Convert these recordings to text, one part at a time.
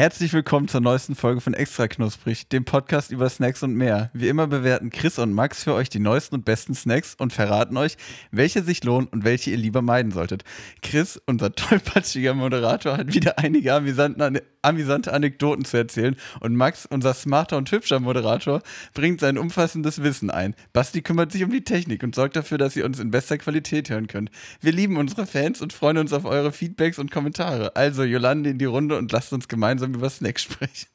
Herzlich willkommen zur neuesten Folge von Extra Knusprig, dem Podcast über Snacks und mehr. Wie immer bewerten Chris und Max für euch die neuesten und besten Snacks und verraten euch, welche sich lohnen und welche ihr lieber meiden solltet. Chris, unser tollpatschiger Moderator, hat wieder einige amüsante, amüsante Anekdoten zu erzählen und Max, unser smarter und hübscher Moderator, bringt sein umfassendes Wissen ein. Basti kümmert sich um die Technik und sorgt dafür, dass ihr uns in bester Qualität hören könnt. Wir lieben unsere Fans und freuen uns auf eure Feedbacks und Kommentare. Also Jolande in die Runde und lasst uns gemeinsam gemeinsam über Snacks sprechen.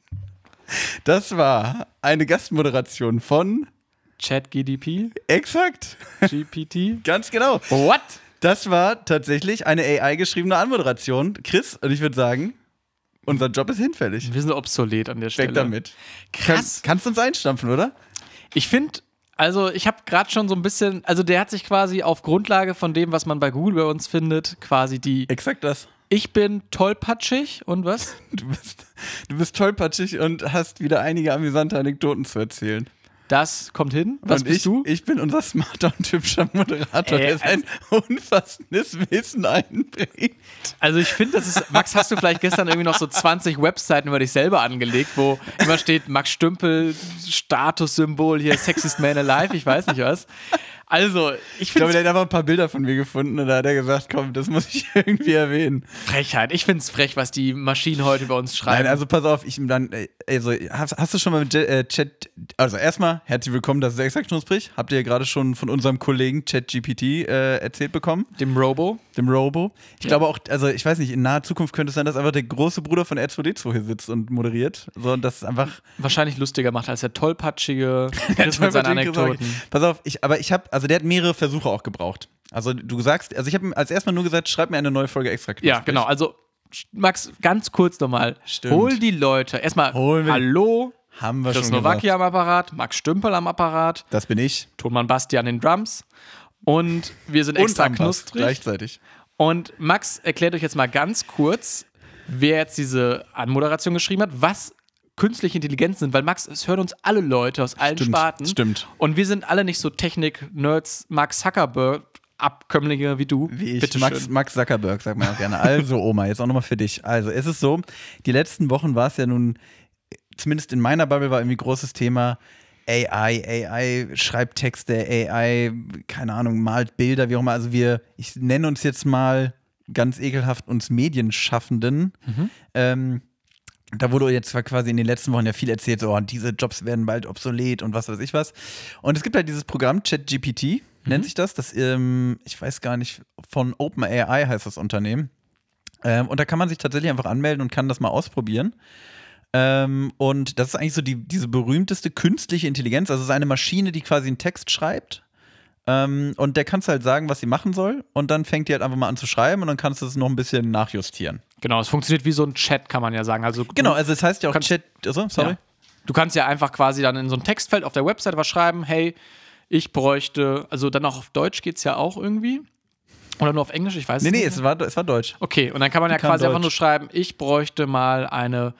Das war eine Gastmoderation von ChatGDP. Exakt. GPT. Ganz genau. What? Das war tatsächlich eine AI-geschriebene Anmoderation. Chris, und ich würde sagen, unser Job ist hinfällig. Wir sind obsolet an der Stelle. Weg damit. Krass. Kann, kannst du uns einstampfen, oder? Ich finde, also ich habe gerade schon so ein bisschen, also der hat sich quasi auf Grundlage von dem, was man bei Google bei uns findet, quasi die. Exakt das. Ich bin tollpatschig und was? Du bist, du bist tollpatschig und hast wieder einige amüsante Anekdoten zu erzählen. Das kommt hin. Was und bist ich, du? Ich bin unser smarter und hübscher Moderator, Ey, der sein unfassendes Wissen einbringt. Also ich finde, das ist, Max, hast du vielleicht gestern irgendwie noch so 20 Webseiten über dich selber angelegt, wo immer steht Max Stümpel, Statussymbol hier, Sexiest Man Alive, ich weiß nicht was. Also, ich Ich glaube, finde der hat einfach ein paar Bilder von mir gefunden und da hat er gesagt, komm, das muss ich irgendwie erwähnen. Frechheit. Ich finde es frech, was die Maschinen heute über uns schreiben. Nein, also pass auf, ich dann, also hast, hast du schon mal mit äh, Chat, also erstmal herzlich willkommen, das ist extra knusprig. Habt ihr ja gerade schon von unserem Kollegen ChatGPT äh, erzählt bekommen, dem Robo. dem Robo. Ich Ja. glaube auch, also ich weiß nicht, in naher Zukunft könnte es sein, dass einfach der große Bruder von R2D2 hier sitzt und moderiert, so und das ist einfach Wahrscheinlich lustiger macht als der tollpatschige Chris mit seinen Anekdoten. Pass auf, ich, aber ich habe, also der hat mehrere Versuche auch gebraucht. Also du sagst, also ich habe als erstmal nur gesagt, schreib mir eine neue Folge extra knusprig. Ja, genau. Also, Max, ganz kurz nochmal. Stimmt. Hol die Leute. Erstmal, hallo, Haben wir Chris schon Nowacki am Apparat, Max Stümpel am Apparat, Das bin ich. Tonmann Basti an den Drums. Und wir sind extra knusprig. gleichzeitig. Und Max erklärt euch jetzt mal ganz kurz, wer jetzt diese Anmoderation geschrieben hat, was künstliche Intelligenz sind, weil Max, es hören uns alle Leute aus allen Stimmt, Sparten. stimmt. Und wir sind alle nicht so Technik-Nerds, Max Zuckerberg. Abkömmlinge wie du. Wie ich. Bitte Max, schön. Max Zuckerberg, sagt man auch gerne. Also, Oma, jetzt auch nochmal für dich. Also, es ist so, die letzten Wochen war es ja nun, zumindest in meiner Bubble war irgendwie großes Thema AI, AI schreibt Texte, AI, keine Ahnung, malt Bilder, wie auch immer. Also, wir, ich nenne uns jetzt mal ganz ekelhaft uns Medienschaffenden. Ähm, da wurde jetzt zwar quasi in den letzten Wochen ja viel erzählt, so, oh, diese Jobs werden bald obsolet und was weiß ich was. Und es gibt halt dieses Programm ChatGPT, nennt sich das. Das, ähm, ich weiß gar nicht, von OpenAI heißt das Unternehmen. Ähm, und da kann man sich tatsächlich einfach anmelden und kann das mal ausprobieren. Ähm, und das ist eigentlich so die, diese berühmteste künstliche Intelligenz. Also es ist eine Maschine, die quasi einen Text schreibt. Ähm, und der kannst halt sagen, was sie machen soll. Und dann fängt die halt einfach mal an zu schreiben und dann kannst du es noch ein bisschen nachjustieren. Genau, es funktioniert wie so ein Chat, kann man ja sagen. Also Genau, also es heißt ja auch kannst- Chat. Also, sorry. Ja. Du kannst ja einfach quasi dann in so ein Textfeld auf der Website was schreiben, hey, ich bräuchte, also dann auch auf Deutsch geht es ja auch irgendwie. Oder nur auf Englisch, ich weiß Nee, es nee, nicht. es war, es war Deutsch. Okay, und dann kann man ja kann quasi einfach Deutsch. nur schreiben, ich bräuchte mal eine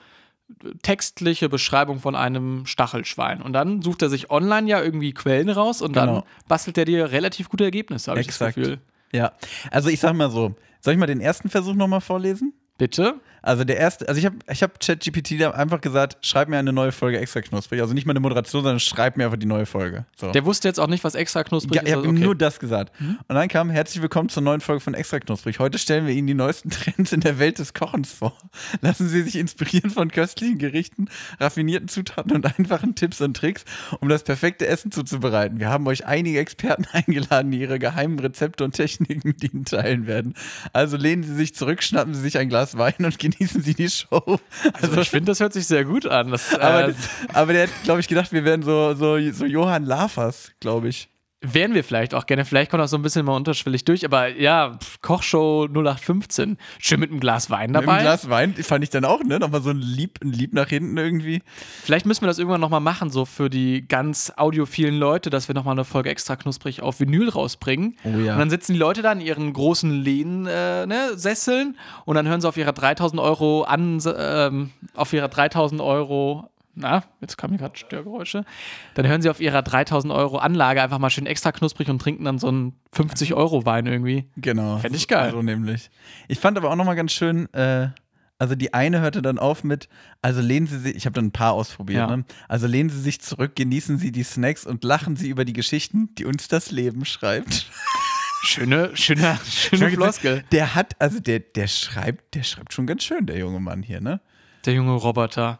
textliche Beschreibung von einem Stachelschwein. Und dann sucht er sich online ja irgendwie Quellen raus und dann Genau. bastelt er dir relativ gute Ergebnisse, habe ich das. Gefühl. Ja. Also ich sag mal so, soll ich mal den ersten Versuch nochmal vorlesen? Bitte? Also der erste, also ich habe ich hab ChatGPT da einfach gesagt, schreib mir eine neue Folge extra knusprig. Also nicht mal eine Moderation, sondern schreib mir einfach die neue Folge. So. Der wusste jetzt auch nicht, was extra knusprig Ja, ich ist. habe also ihm okay. nur das gesagt. Und dann kam herzlich willkommen zur neuen Folge von Extra Knusprig. Heute stellen wir Ihnen die neuesten Trends in der Welt des Kochens vor. Lassen Sie sich inspirieren von köstlichen Gerichten, raffinierten Zutaten und einfachen Tipps und Tricks, um das perfekte Essen zuzubereiten. Wir haben euch einige Experten eingeladen, die ihre geheimen Rezepte und Techniken mit Ihnen teilen werden. Also lehnen Sie sich zurück, schnappen Sie sich ein Glas Wein und genießen Sie die Show. Also ich finde, das hört sich sehr gut an. Das, aber, äh, aber der hat, glaube ich, gedacht, wir wären so, so, so Johann Lafers, glaube ich. Wären wir vielleicht auch gerne. Vielleicht kommt das so ein bisschen mal unterschwellig durch. Aber ja, pff, Kochshow 0815. Schön mit einem Glas Wein Mit dabei. einem Glas Wein fand ich dann auch, ne? Nochmal so ein Lieb, ein Lieb nach hinten irgendwie. Vielleicht müssen wir das irgendwann nochmal machen, so für die ganz audiophilen Leute, dass wir nochmal eine Folge extra knusprig auf Vinyl rausbringen. Oh ja. Und dann sitzen die Leute da in ihren großen Lehnsesseln äh, ne, Sesseln und dann hören sie auf ihrer 3000 Euro an, ähm, auf ihrer 3000 Euro. Na, jetzt kamen gerade Störgeräusche. Dann hören sie auf ihrer 3000 Euro Anlage einfach mal schön extra knusprig und trinken dann so einen 50 Euro Wein irgendwie. Genau. Fänd ich geil. So nämlich. Ich fand aber auch nochmal ganz schön, äh, Also die eine hörte dann auf mit, also lehnen Sie sich, ich habe dann ein paar ausprobiert, Ja. ne? Also lehnen Sie sich zurück, genießen Sie die Snacks und lachen Sie über die Geschichten, die uns das Leben schreibt. Schöne, schöne, schöne Floskel. Der hat, also der, der schreibt, der schreibt schon ganz schön, der junge Mann hier, ne? Der junge Roboter.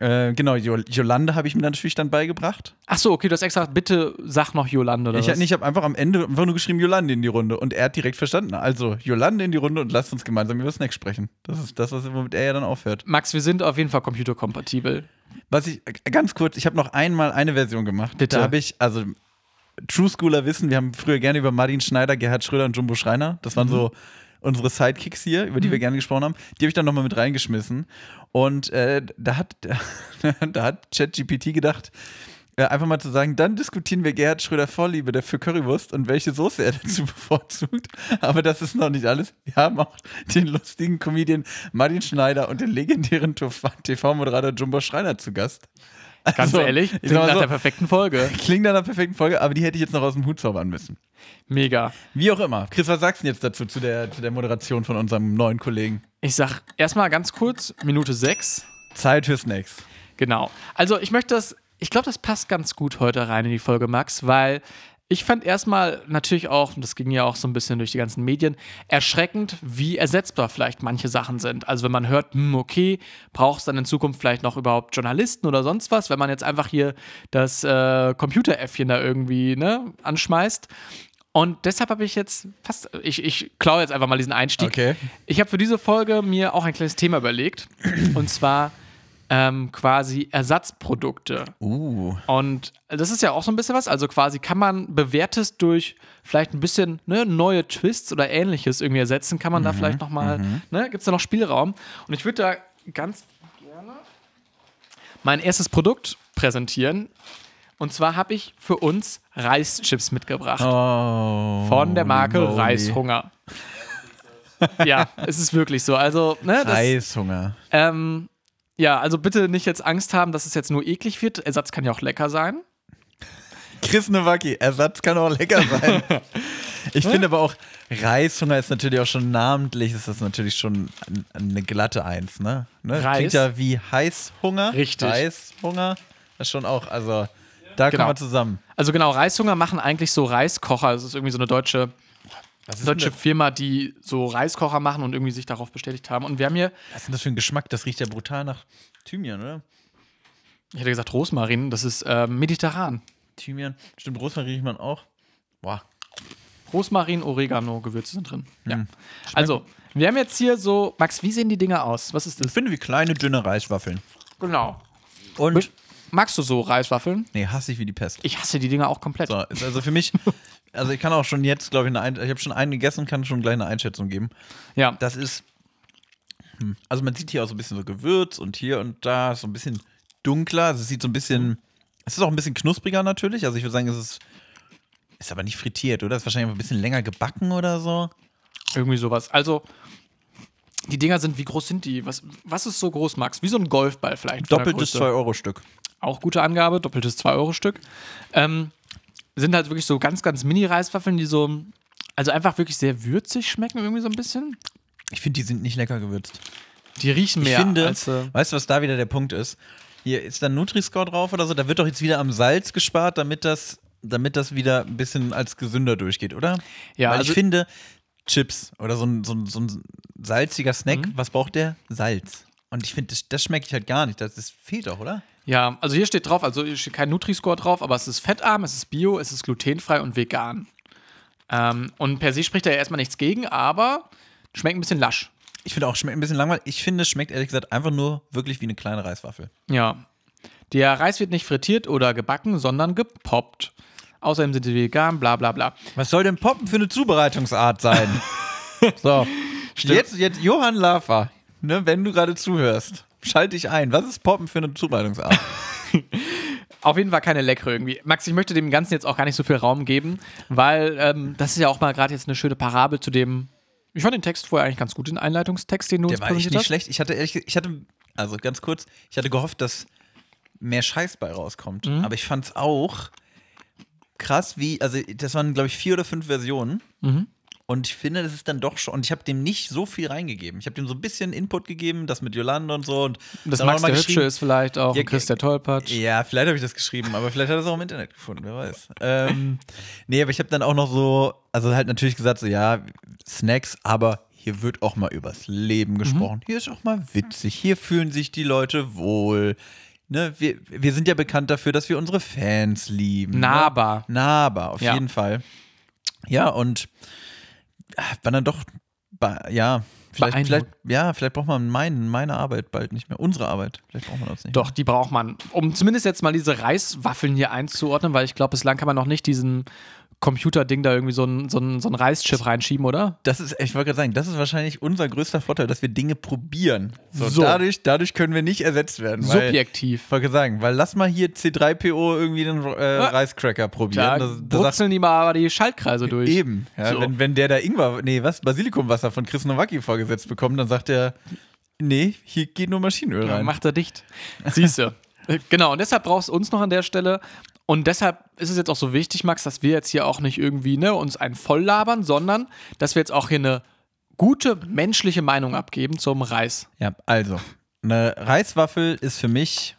Äh, genau, Jo- Jolande habe ich mir natürlich dann beigebracht. Ach so, okay, du hast extra gesagt, bitte sag noch Jolande oder Ich, was? ich habe einfach am Ende einfach nur geschrieben Jolande in die Runde und er hat direkt verstanden. Also Jolande in die Runde und lasst uns gemeinsam über Snacks sprechen. Das ist das, was, womit er ja dann aufhört. Max, wir sind auf jeden Fall computerkompatibel. Was ich, äh, ganz kurz, ich habe noch einmal eine Version gemacht. Bitte. Da habe ich, also True Schooler wissen, wir haben früher gerne über Martin Schneider, Gerhard Schröder und Jumbo Schreiner. Das Mhm. waren so unsere Sidekicks hier, über die wir gerne gesprochen haben. Die habe ich dann nochmal mit reingeschmissen. Und äh, da hat, da hat ChatGPT gedacht, äh, einfach mal zu sagen, dann diskutieren wir Gerhard Schröder Vorliebe der für Currywurst und welche Soße er dazu bevorzugt. Aber das ist noch nicht alles. Wir haben auch den lustigen Comedian Martin Schneider und den legendären TV-Moderator Jumbo Schreiner zu Gast. Ganz Also, ehrlich, ich klingt nach so, der perfekten Folge. Klingt nach einer perfekten Folge, aber die hätte ich jetzt noch aus dem Hut zaubern müssen. Mega. Wie auch immer. Chris, was sagst du jetzt dazu, zu der, zu der Moderation von unserem neuen Kollegen? Ich sag erstmal ganz kurz, Minute 6. Zeit für Snacks. Genau. Also ich möchte das, ich glaube, das passt ganz gut heute rein in die Folge, Max, weil ich fand erstmal natürlich auch, und das ging ja auch so ein bisschen durch die ganzen Medien, erschreckend, wie ersetzbar vielleicht manche Sachen sind. Also wenn man hört, hm, okay, braucht es dann in Zukunft vielleicht noch überhaupt Journalisten oder sonst was, wenn man jetzt einfach hier das äh, Computeräffchen da irgendwie ne, anschmeißt. Und deshalb habe ich jetzt fast, ich, ich klaue jetzt einfach mal diesen Einstieg. Okay. Ich habe für diese Folge mir auch ein kleines Thema überlegt. Und zwar ähm, quasi Ersatzprodukte. Uh. Und das ist ja auch so ein bisschen was. Also quasi kann man bewährtes durch vielleicht ein bisschen ne, neue Twists oder ähnliches irgendwie ersetzen. Kann man da vielleicht nochmal, ne, gibt es da noch Spielraum? Und ich würde da ganz gerne mein erstes Produkt präsentieren. Und zwar habe ich für uns Reischips mitgebracht. Oh. Von der Marke moly. Reishunger. ja, es ist wirklich so. Also, ne, das, Reishunger. ähm, ja, also bitte nicht jetzt Angst haben, dass es jetzt nur eklig wird. Ersatz kann ja auch lecker sein. Chris Nowacki, Ersatz kann auch lecker sein. Ich finde aber auch, Reishunger ist natürlich auch schon namentlich, ist das natürlich schon ein- eine glatte Eins, ne? ne? Reis. Klingt ja wie Heißhunger. Richtig. Reishunger. Das ist schon auch, also da Genau. kommen wir zusammen. Also genau, Reishunger machen eigentlich so Reiskocher. Das ist irgendwie so eine deutsche, Was ist, deutsche das, Firma, die so Reiskocher machen und irgendwie sich darauf bestätigt haben. Und wir haben hier, was ist denn das für ein Geschmack? Das riecht ja brutal nach Thymian, oder? ich hätte gesagt Rosmarin, das ist äh, mediterran. Thymian. Stimmt, Rosmarin riecht man auch. Boah. Rosmarin, Oregano, Gewürze sind drin. Ja. Hm. Also, wir haben jetzt hier so, Max, wie sehen die Dinger aus? Was ist Ich das? finde wie kleine, dünne Reiswaffeln. Genau. Und. Magst du so Reiswaffeln? Nee, hasse ich wie die Pest. Ich hasse die Dinger auch komplett. So, ist also für mich, also ich kann auch schon jetzt, glaube ich, eine Ein ich habe schon einen gegessen kann schon gleich eine Einschätzung geben. Ja. Das ist, hm, also man sieht hier auch so ein bisschen so Gewürz und hier und da ist so ein bisschen dunkler. Also es sieht so ein bisschen, es ist auch ein bisschen knuspriger natürlich. Also ich würde sagen, es ist, ist aber nicht frittiert, oder? Ist wahrscheinlich ein bisschen länger gebacken oder so. Irgendwie sowas. Also, die Dinger sind, wie groß sind die? Was, was ist so groß, Max? Wie so ein Golfball vielleicht. Doppeltes Größe. 2-Euro-Stück. Auch gute Angabe, doppeltes 2-Euro-Stück. Ähm, sind halt wirklich so ganz, ganz Mini-Reiswaffeln, die so, also einfach wirklich sehr würzig schmecken, irgendwie so ein bisschen. Ich finde, die sind nicht lecker gewürzt. Die riechen mehr ich finde, als. Äh, weißt du, was da wieder der Punkt ist? Hier ist da Nutri-Score drauf oder so. Da wird doch jetzt wieder am Salz gespart, damit das, damit das wieder ein bisschen als gesünder durchgeht, oder? Ja, Weil also- ich finde, Chips oder so ein, so ein, so ein salziger Snack, Mhm. was braucht der? Salz. Und ich finde, das, das schmecke ich halt gar nicht. Das, das fehlt doch, oder? ja, also hier steht drauf, also hier steht kein Nutri-Score drauf, aber es ist fettarm, es ist bio, es ist glutenfrei und vegan. Ähm, und per se spricht da ja erstmal nichts gegen, aber schmeckt ein bisschen lasch. Ich finde auch, schmeckt ein bisschen langweilig. Ich finde, es schmeckt ehrlich gesagt einfach nur wirklich wie eine kleine Reiswaffel. Ja. Der Reis wird nicht frittiert oder gebacken, sondern gepoppt. Außerdem sind sie vegan, bla bla bla. Was soll denn Poppen für eine Zubereitungsart sein? so. Jetzt, jetzt Johann Lafer, ne, wenn du gerade zuhörst, schalte dich ein. Was ist Poppen für eine Zubereitungsart? Auf jeden Fall keine leckere irgendwie. Max, ich möchte dem Ganzen jetzt auch gar nicht so viel Raum geben, weil ähm, das ist ja auch mal gerade jetzt eine schöne Parabel zu dem. Ich fand den Text vorher eigentlich ganz gut, den Einleitungstext, den du Der uns war echt nicht hast. schlecht. Ich hatte ehrlich, ich hatte, also ganz kurz, ich hatte gehofft, dass mehr Scheiß bei rauskommt. Mhm. Aber ich fand es auch krass, wie, also das waren, glaube ich, vier oder fünf Versionen. Mhm. Und ich finde, das ist dann doch schon. Und ich habe dem nicht so viel reingegeben. Ich habe dem so ein bisschen Input gegeben, das mit Yolande und so. Und Das Max der Hübsche ist vielleicht auch Ja, Chris der Tollpatsch. Ja, vielleicht habe ich das geschrieben, aber vielleicht hat er es auch im Internet gefunden, wer weiß. Ähm, nee, aber ich habe dann auch noch so, also halt natürlich gesagt, so ja, Snacks, aber hier wird auch mal übers Leben gesprochen. Hier ist auch mal witzig. Hier fühlen sich die Leute wohl. Ne, wir, wir sind ja bekannt dafür, dass wir unsere Fans lieben. Nahbar. Ne? Nahbar, auf Ja. jeden Fall. Ja, und war dann doch, ja, vielleicht, vielleicht, ja, vielleicht braucht man mein, meine Arbeit bald nicht mehr. Unsere Arbeit. Vielleicht braucht man das nicht. Doch, die braucht man. Um zumindest jetzt mal diese Reiswaffeln hier einzuordnen, weil ich glaube, bislang kann man noch nicht diesen Computerding da irgendwie so ein, so ein, so ein Reischip reinschieben, oder? Das ist, ich wollte gerade sagen, das ist wahrscheinlich unser größter Vorteil, dass wir Dinge probieren. So, So. Dadurch, dadurch können wir nicht ersetzt werden. Subjektiv. Ich wollte gerade sagen, weil lass mal hier C3PO irgendwie den äh, Reiscracker probieren. Da Das- das brutzeln die mal aber die Schaltkreise durch. Eben. Ja, So. wenn, wenn der da Ingwer, nee, was, Basilikumwasser von Chris Nowacki vorgesetzt bekommt, dann sagt er, nee, hier geht nur Maschinenöl Ja, rein. macht er dicht. Siehst du. Genau, und deshalb brauchst du uns noch an der Stelle. Und deshalb ist es jetzt auch so wichtig, Max, dass wir jetzt hier auch nicht irgendwie ne, uns einen voll labern, sondern dass wir jetzt auch hier eine gute menschliche Meinung abgeben zum Reis. Ja, also, eine Reiswaffel ist für mich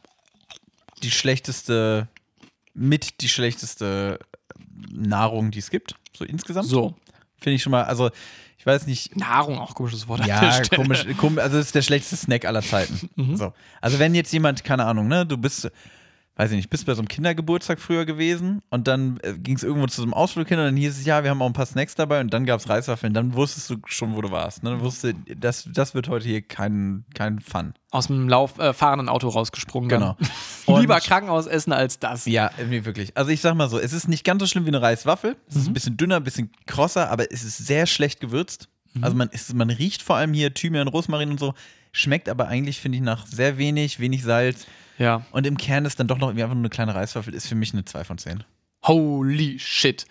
die schlechteste, mit die schlechteste Nahrung, die es gibt, so insgesamt. So. Finde ich schon mal, also ich weiß nicht, Nahrung, auch komisches Wort. ja, komisch, komisch, also es ist der schlechteste Snack aller Zeiten. Mhm. So. Also wenn jetzt jemand, keine Ahnung, ne, du bist, weiß ich nicht, bist bei so einem Kindergeburtstag früher gewesen und dann äh, ging es irgendwo zu so einem Ausflug hin und dann hieß es, ja, wir haben auch ein paar Snacks dabei und dann gab es Reiswaffeln, dann wusstest du schon, wo du warst. Ne? Dann wusstest du, das, das wird heute hier kein, kein Fun. Aus dem Lauf, äh, fahrenden Auto rausgesprungen. Genau. Lieber Und- Krankenhausessen als das. Ja, nee, wirklich. Also ich sag mal so, es ist nicht ganz so schlimm wie eine Reiswaffel. Es Mhm. ist ein bisschen dünner, ein bisschen krosser, aber es ist sehr schlecht gewürzt. Mhm. Also man, ist, man riecht vor allem hier Thymian, Rosmarin und so, schmeckt aber eigentlich, finde ich, nach sehr wenig, wenig Salz. Ja. Und im Kern ist dann doch noch irgendwie einfach nur eine kleine Reiswaffel, ist für mich eine 2 von 10. Holy shit.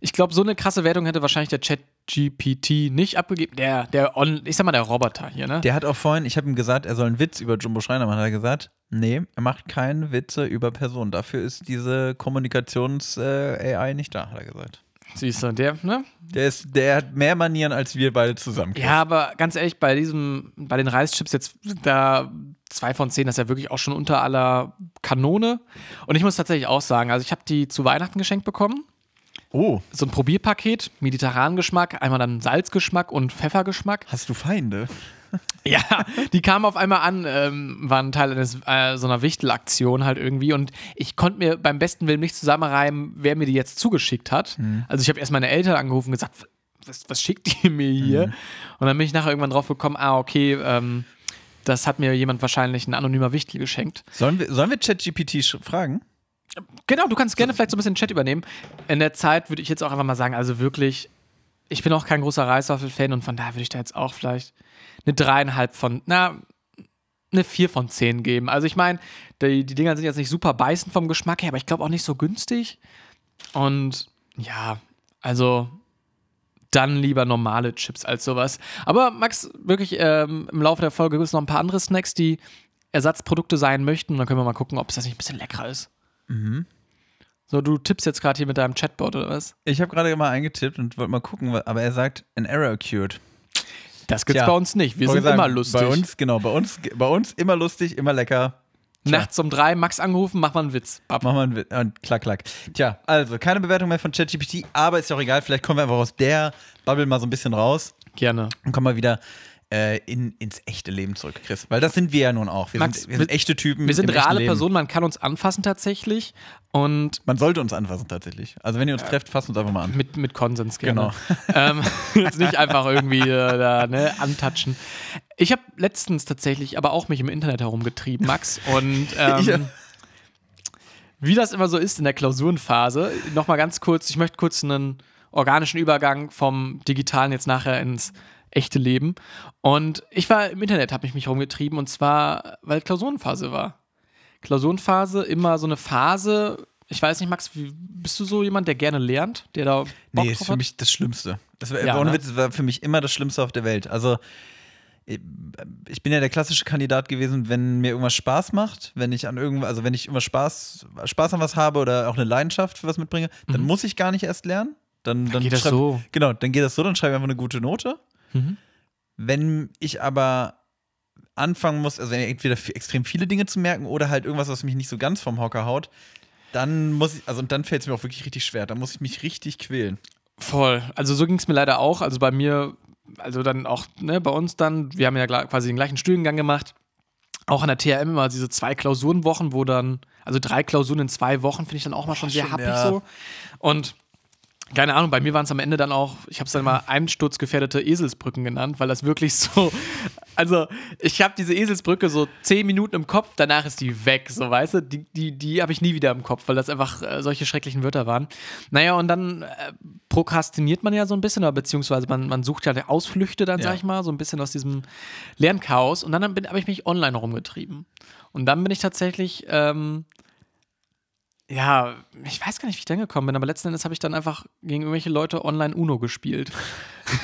Ich glaube, so eine krasse Wertung hätte wahrscheinlich der Chat-GPT nicht abgegeben. Der, der, On ich sag mal, der Roboter hier, ne? Der hat auch vorhin, ich habe ihm gesagt, er soll einen Witz über Jumbo Schreiner machen. Hat er gesagt, nee, er macht keine Witze über Personen. Dafür ist diese Kommunikations-AI nicht da, hat er gesagt. Siehst du, der, ne? Der, ist, der hat mehr Manieren als wir beide zusammen. Chris. Ja, aber ganz ehrlich, bei diesem, bei den Reischips jetzt da zwei von zehn, das ist ja wirklich auch schon unter aller Kanone. Und ich muss tatsächlich auch sagen, also ich habe die zu Weihnachten geschenkt bekommen. Oh, So ein Probierpaket, mediterranen Geschmack, einmal dann Salzgeschmack und Pfeffergeschmack. hast du Feinde? Ja, die kamen auf einmal an, ähm, waren Teil eines, äh, so einer Wichtelaktion halt irgendwie und ich konnte mir beim besten Willen nicht zusammenreimen, wer mir die jetzt zugeschickt hat. Also ich habe erst meine Eltern angerufen und gesagt, was, was schickt ihr mir hier? Und dann bin ich nachher irgendwann drauf gekommen, ah, okay, ähm, das hat mir jemand wahrscheinlich ein anonymer Wichtel geschenkt. Sollen wir, sollen wir ChatGPT fragen? Genau, du kannst gerne vielleicht so ein bisschen Chat übernehmen. In der Zeit würde ich jetzt auch einfach mal sagen, also wirklich, ich bin auch kein großer Reiswaffel-Fan und von daher würde ich da jetzt auch vielleicht eine dreieinhalb von, na, eine vier von zehn geben. Also ich meine, die, die Dinger sind jetzt nicht super beißend vom Geschmack her, aber ich glaube auch nicht so günstig. Und ja, also dann lieber normale Chips als sowas. Aber Max, wirklich ähm, im Laufe der Folge gibt es noch ein paar andere Snacks, die Ersatzprodukte sein möchten. Und dann können wir mal gucken, ob es das nicht ein bisschen leckerer ist. So, du tippst jetzt gerade hier mit deinem Chatbot oder was? Ich habe gerade mal eingetippt und wollte mal gucken, aber er sagt, an error occurred. Das gibt's Tja, bei uns nicht. Wir sind sagen, immer lustig. Bei uns, genau, bei uns, bei uns immer lustig, immer lecker. Nachts um drei Max angerufen, mach mal einen Witz. Bab. Machen wir einen Witz. Und klack, klack. Tja, also keine Bewertung mehr von ChatGPT, aber ist ja auch egal. Vielleicht kommen wir einfach aus der Bubble mal so ein bisschen raus Gerne. und kommen mal wieder äh, in, ins echte Leben zurück, Chris. Weil das sind wir ja nun auch. Wir, Max, sind, wir sind echte Typen. Wir sind reale. Personen, man kann uns anfassen tatsächlich. Und Man sollte uns anfassen tatsächlich. Also wenn ihr uns trefft, fasst uns einfach mal an. mit, mit Konsens gerne. Genau. ähm, jetzt nicht einfach irgendwie äh, da, ne, antatschen. Ich habe letztens tatsächlich aber auch mich im Internet herumgetrieben, Max. Und ähm, Ja. wie das immer so ist in der Klausurenphase, nochmal ganz kurz, ich möchte kurz einen organischen Übergang vom Digitalen jetzt nachher ins echte Leben. Und ich war im Internet, habe ich mich rumgetrieben und zwar, weil Klausurenphase war. Klausurenphase immer so eine Phase. Ich weiß nicht, Max, wie, bist du so jemand, der gerne lernt, der da Bock Nee, ist für hat? mich das Schlimmste. Das war, Ja, ohne ne? Witz, war für mich immer das Schlimmste auf der Welt. Also, ich bin ja der klassische Kandidat gewesen, wenn mir irgendwas Spaß macht, wenn ich an irgendwas, also wenn ich immer Spaß, Spaß an was habe oder auch eine Leidenschaft für was mitbringe, Mhm. dann muss ich gar nicht erst lernen. Dann, dann geht das so. Genau, dann geht das so, dann schreibe ich einfach eine gute Note. Mhm. Wenn ich aber anfangen muss, also entweder extrem viele Dinge zu merken oder halt irgendwas, was mich nicht so ganz vom Hocker haut, dann muss ich, also und dann fällt es mir auch wirklich richtig schwer. Da muss ich mich richtig quälen. Voll. Also so ging es mir leider auch. Also bei mir, also dann auch ne, bei uns dann, wir haben ja quasi den gleichen Studiengang gemacht. Auch an der TRM immer diese zwei Klausurenwochen, wo dann, also drei Klausuren in zwei Wochen, finde ich dann auch mal schon sehr schon, happig ja. so. Und keine Ahnung, bei mir waren es am Ende dann auch, ich habe es dann mal einsturzgefährdete Eselsbrücken genannt, weil das wirklich so, also ich habe diese Eselsbrücke so zehn Minuten im Kopf, danach ist die weg, so weißt du, die, die, die habe ich nie wieder im Kopf, weil das einfach äh, solche schrecklichen Wörter waren. Naja, und dann äh, prokrastiniert man ja so ein bisschen, oder beziehungsweise man, man sucht ja Ausflüchte dann, Ja. sag ich mal, so ein bisschen aus diesem Lernchaos und dann habe ich mich online rumgetrieben. Und dann bin ich tatsächlich, ähm, ja, ich weiß gar nicht, wie ich da gekommen bin, aber letzten Endes habe ich dann einfach gegen irgendwelche Leute online Uno gespielt.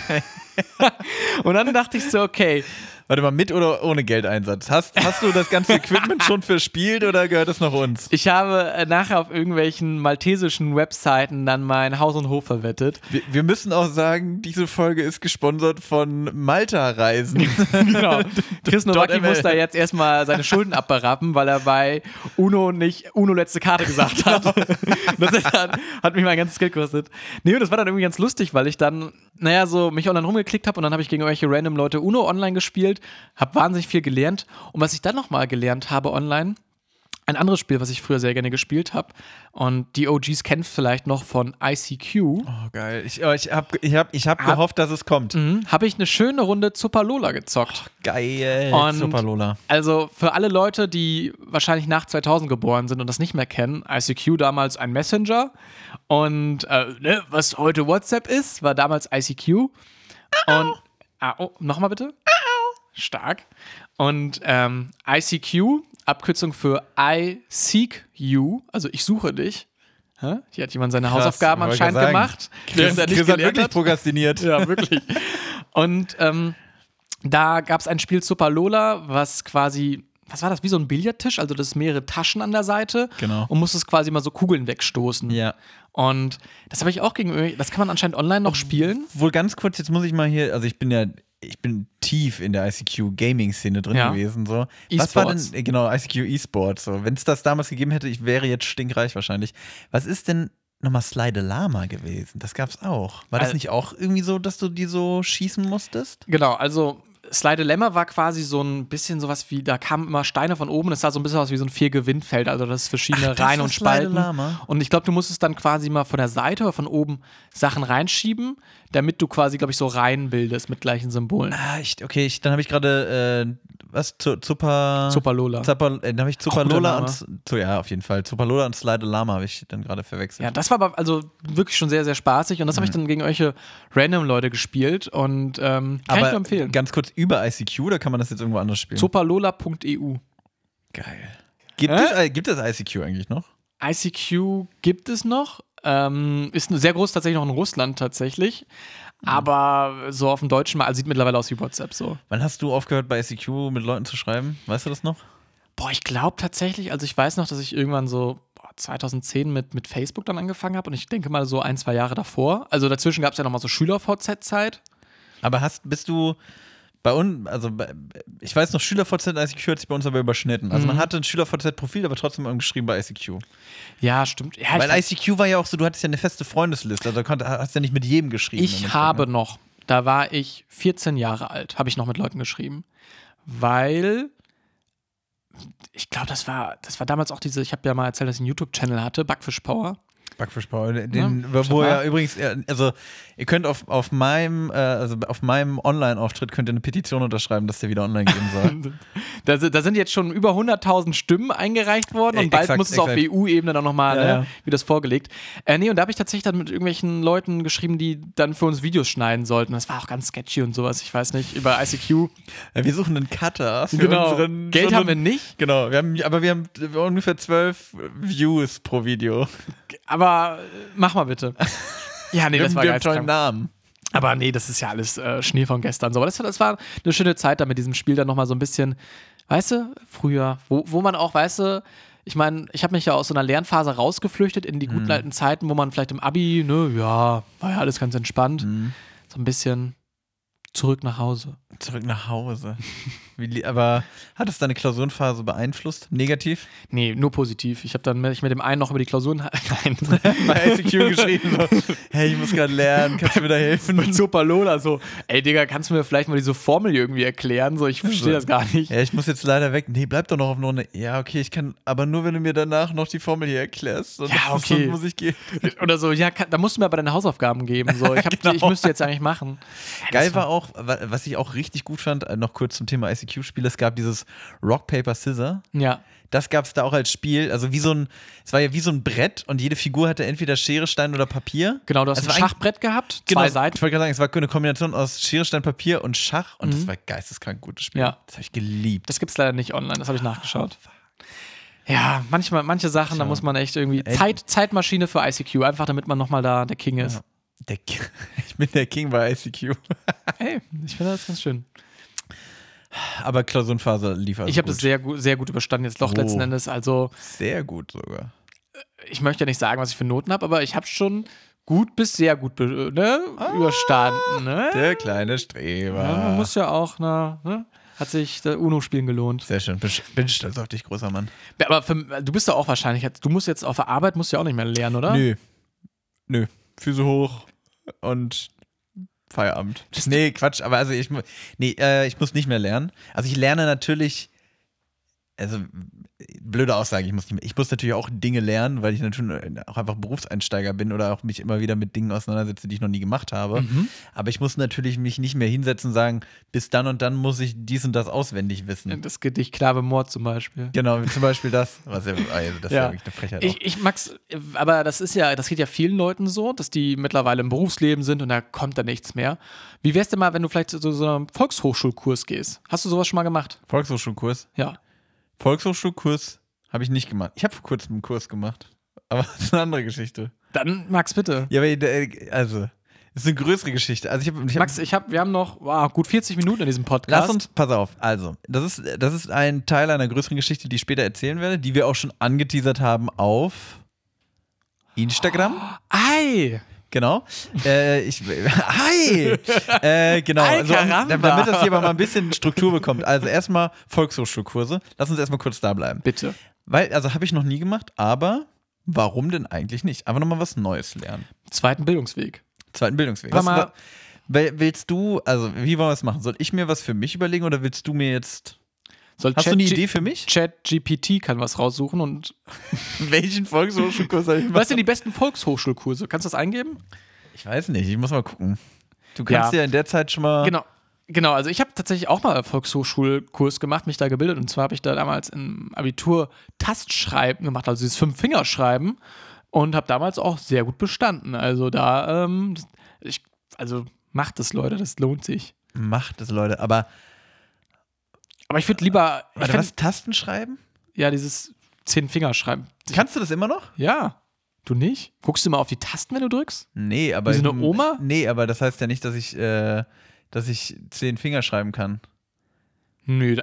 und dann dachte ich so, okay, Warte mal, mit oder ohne Geldeinsatz? Hast, hast du das ganze Equipment schon verspielt oder gehört es noch uns? ich habe äh, nachher auf irgendwelchen maltesischen Webseiten dann mein Haus und Hof verwettet. Wir, wir müssen auch sagen, diese Folge ist gesponsert von Malta-Reisen. Genau. Chris Nowacki muss da jetzt erstmal seine Schulden abberappen, weil er bei Uno nicht Uno letzte Karte gesagt hat. das ist dann, hat mich mein ganzes Geld gekostet. Nee, und das war dann irgendwie ganz lustig, weil ich dann, naja, so mich online rumgeklickt habe und dann habe ich gegen irgendwelche random Leute Uno online gespielt, habe wahnsinnig viel gelernt. Und was ich dann nochmal gelernt habe online, ein anderes Spiel, was ich früher sehr gerne gespielt habe, und die OGs kennen vielleicht noch von ICQ. Oh, geil. Ich, oh, ich habe ich hab, ich hab Hab- gehofft, dass es kommt. Mhm, habe ich eine schöne Runde Zupalola gezockt. Geil. Und- Super Lola. Also für alle Leute, die wahrscheinlich nach 2000 geboren sind und das nicht mehr kennen, ICQ damals ein Messenger und äh, ne, was heute WhatsApp ist, war damals ICQ. Und ah, oh, nochmal bitte. Stark. Und ähm, ICQ, Abkürzung für I seek you, also ich suche dich. Hä? Hier hat jemand seine Hausaufgaben wollte anscheinend sagen. gemacht, Chris, er Chris hat wirklich hat. prokrastiniert. Ja, wirklich. Und ähm, da gab es ein Spiel Super Lola, was quasi, was war das, wie so ein Billardtisch, also das ist mehrere Taschen an der Seite. Genau. Und musstest quasi mal so Kugeln wegstoßen. Ja. Und das habe ich auch gegen, das kann man anscheinend online noch spielen. Wohl ganz kurz, jetzt muss ich mal hier, also ich bin ja, ich bin tief in der ICQ-Gaming-Szene drin Ja. gewesen. So. Was war denn, genau, ICQ E-Sports. So. Wenn es das damals gegeben hätte, ich wäre jetzt stinkreich wahrscheinlich. Was ist denn nochmal Slide Lama gewesen? Das gab's auch. War das nicht auch irgendwie so, dass du die so schießen musstest? Genau, also Slide Dilemma war quasi so ein bisschen sowas wie, da kamen immer Steine von oben, das sah so ein bisschen aus wie so ein Vier-Gewindfeld, also das ist verschiedene Ach, das Reihen und Spalten. Und ich glaube, du musstest dann quasi mal von der Seite oder von oben Sachen reinschieben, damit du quasi, glaube ich, so Reihen bildest mit gleichen Symbolen. Ah, ich, okay, ich, dann habe ich gerade, äh, was, Zu- Zupa... Zupalola. Zappa, äh, dann habe ich Zupalola und, zu, ja, auf jeden Fall. Zupalola und Slide Lama habe ich dann gerade verwechselt. Ja, das war aber also wirklich schon sehr, sehr spaßig und das habe ich dann gegen solche random Leute gespielt und ähm, kann ich nur empfehlen. ganz kurz über ICQ, oder kann man das jetzt irgendwo anders spielen? Zupalola.eu. Geil. Gibt, Hä? es, äh, gibt es ICQ eigentlich noch? ICQ gibt es noch. Ähm, ist sehr groß tatsächlich noch in Russland tatsächlich. Aber so auf dem deutschen Markt, also sieht mittlerweile aus wie WhatsApp so. Wann hast du aufgehört, bei ICQ mit Leuten zu schreiben? Weißt du das noch? Boah, ich glaube tatsächlich, also ich weiß noch, dass ich irgendwann so boah, 2010 mit, mit Facebook dann angefangen habe und ich denke mal so ein, zwei Jahre davor. Also dazwischen gab es ja nochmal so Schüler-VZ-Zeit. Aber hast, bist du bei uns, also bei, ich weiß noch, SchülerVZ und ICQ hat sich bei uns aber überschnitten. Also Mhm. man hatte ein SchülerVZ-Profil, aber trotzdem geschrieben bei ICQ. Ja, stimmt. Ja, Weil ICQ war ja auch so, du hattest ja eine feste Freundesliste, also du konnt- hast ja nicht mit jedem geschrieben. ich habe ne? noch, da war ich 14 Jahre alt, habe ich noch mit Leuten geschrieben. Weil ich glaube, das war, das war damals auch diese, ich habe ja mal erzählt, dass ich einen YouTube-Channel hatte, Backfish Power. Backfish Paul, den, Ja, wo schon ja mal. übrigens, ja, also ihr könnt auf, auf meinem, äh, also auf meinem Online-Auftritt könnt ihr eine Petition unterschreiben, dass der wieder online gehen soll. Da, sind- da sind jetzt schon über 100.000 Stimmen eingereicht worden Äh, und bald exakt, muss es auf exakt. EU-Ebene dann nochmal, Ja, ne, ja. wie das vorgelegt. Äh, nee, und da habe ich tatsächlich dann mit irgendwelchen Leuten geschrieben, die dann für uns Videos schneiden sollten. Das war auch ganz sketchy und sowas, ich weiß nicht, über ICQ. ja, wir suchen einen Cutter für Genau. unseren. Geld haben wir nicht, Genau, wir haben, aber wir haben ungefähr zwölf Views pro Video. aber äh, mach mal bitte. Ja, nee, das war einen geisteskrank. Namen. Aber nee, das ist ja alles äh, Schnee von gestern. So, aber das, das war eine schöne Zeit da mit diesem Spiel dann nochmal so ein bisschen, weißt du, früher, wo, wo man auch, weißt du, Ich meine, ich habe mich ja aus so einer Lernphase rausgeflüchtet in die guten Mhm. alten Zeiten, wo man vielleicht im Abi, ne, ja, war ja alles ganz entspannt. Mhm. So ein bisschen zurück nach Hause. Zurück nach Hause. Wie, aber hat es deine Klausurenphase beeinflusst? Negativ? Nee, nur positiv. Ich habe dann mich mit dem einen noch über die Klausuren. Nein. Bei ICQ geschrieben so, hey, ich muss gerade lernen, kannst du mir da helfen? mit Super Lola so, ey Digga, kannst du mir vielleicht mal diese Formel irgendwie erklären? So, ich verstehe das gar nicht. Ja, ich muss jetzt leider weg. Nee, bleib doch noch auf eine. Ja, okay, ich kann, aber nur wenn du mir danach noch die Formel hier erklärst. Ja, okay. Sonst muss ich gehen. Oder so, ja, kann, da musst du mir aber deine Hausaufgaben geben. So, ich, hab, Genau. ich müsste jetzt eigentlich machen. Geil war auch, wa- was ich auch richtig gut fand, äh, noch kurz zum Thema ICQ-Spiel, es gab dieses Rock, Paper, Scissor. Ja. Das gab es da auch als Spiel, also wie so ein, es war ja wie so ein Brett und jede Figur hatte entweder Schere, Stein oder Papier. Genau, du hast Es ein Schachbrett gehabt, Genau, zwei Seiten. Ich wollte gerade sagen, es war eine Kombination aus Schere, Stein, Papier und Schach und das war geisteskrank gutes Spiel. Ja. Das habe ich geliebt. Das gibt's leider nicht online, das habe ich nachgeschaut. Ja, manchmal, manche Sachen, da muss man echt irgendwie. Ey. Zeit, Zeitmaschine für ICQ, einfach damit man nochmal da der King ist. Der, Ki- ich bin der King bei ICQ. Ey, ich finde das ganz schön. Aber Klausurenphase lief also ich habe das sehr, gut- sehr gut überstanden, jetzt doch Oh. letzten Endes. Also, sehr gut sogar. ich möchte ja nicht sagen, was ich für Noten habe, aber ich habe schon gut bis sehr gut ne, überstanden. Ne? Der kleine Streber. Ja, man muss ja auch, na, ne? hat sich der UNO-Spielen gelohnt. Sehr schön. Bin, stolz auf dich, großer Mann. Aber für, du bist ja auch wahrscheinlich, du musst jetzt auf der Arbeit, musst ja auch nicht mehr lernen, oder? Nö. Nö. Füße hoch und Feierabend. Nee, Quatsch, aber also ich, nee, äh, ich muss nicht mehr lernen. Also ich lerne natürlich, also blöde Aussage, ich muss nicht mehr, ich muss natürlich auch Dinge lernen, weil ich natürlich auch einfach Berufseinsteiger bin oder auch mich immer wieder mit Dingen auseinandersetze, die ich noch nie gemacht habe. Mhm. Aber ich muss natürlich mich nicht mehr hinsetzen und sagen, bis dann und dann muss ich dies und das auswendig wissen. Das Gedicht Knabe Mord zum Beispiel. Genau, zum Beispiel das. Was ja, also das ist ja Ja. wirklich eine Frechheit. Ich, ich mag's, aber das ist ja, das geht ja vielen Leuten so, dass die mittlerweile im Berufsleben sind und da kommt da nichts mehr. Wie wär's denn mal, wenn du vielleicht zu so einem Volkshochschulkurs gehst? Hast du sowas schon mal gemacht? Volkshochschulkurs. Ja. Volkshochschulkurs habe ich nicht gemacht. Ich habe vor kurzem einen Kurs gemacht. Aber das ist eine andere Geschichte. Dann, Max, bitte. Ja, aber äh, also, das ist eine größere Geschichte. Also ich habe. Ich hab, Max, ich hab, wir haben noch wow, gut 40 Minuten in diesem Podcast. Lass uns, pass auf, also, das ist, das ist ein Teil einer größeren Geschichte, die ich später erzählen werde, die wir auch schon angeteasert haben auf Instagram. Ei! Genau. Äh, ich, hi! Äh, genau. Also, damit das hier aber mal ein bisschen Struktur bekommt. Also erstmal Volkshochschulkurse. Lass uns erstmal kurz da bleiben. Bitte. Weil, also habe ich noch nie gemacht, aber warum denn eigentlich nicht? Einfach nochmal was Neues lernen. Zweiten Bildungsweg. Zweiten Bildungsweg. Sag mal- willst du, also wie wollen wir es machen? Soll ich mir was für mich überlegen oder willst du mir jetzt. Soll Hast du eine Chat- Idee für mich? Chat GPT kann was raussuchen und Welchen Volkshochschulkurs soll ich was sind die besten Volkshochschulkurse? Kannst du das eingeben? Ich weiß nicht, ich muss mal gucken. Du kannst Ja. ja, in der Zeit schon mal. Genau. Genau, also ich habe tatsächlich auch mal einen Volkshochschulkurs gemacht, mich da gebildet. Und zwar habe ich da damals im Abitur Tastschreiben gemacht, also dieses Fünf-Fingerschreiben. Und habe damals auch sehr gut bestanden. Also da, ähm, ich, also macht es, Leute, das lohnt sich. Macht es, Leute. Aber Aber ich würde lieber, ich warte, was? Tasten schreiben? ja, dieses Zehn-Fingerschreiben. Kannst du das immer noch? Ja, du nicht? Guckst du mal auf die Tasten, wenn du drückst? Nee, aber. Wie so eine Oma? Nee, aber das heißt ja nicht, dass ich, äh, dass ich zehn Finger schreiben kann. Nö,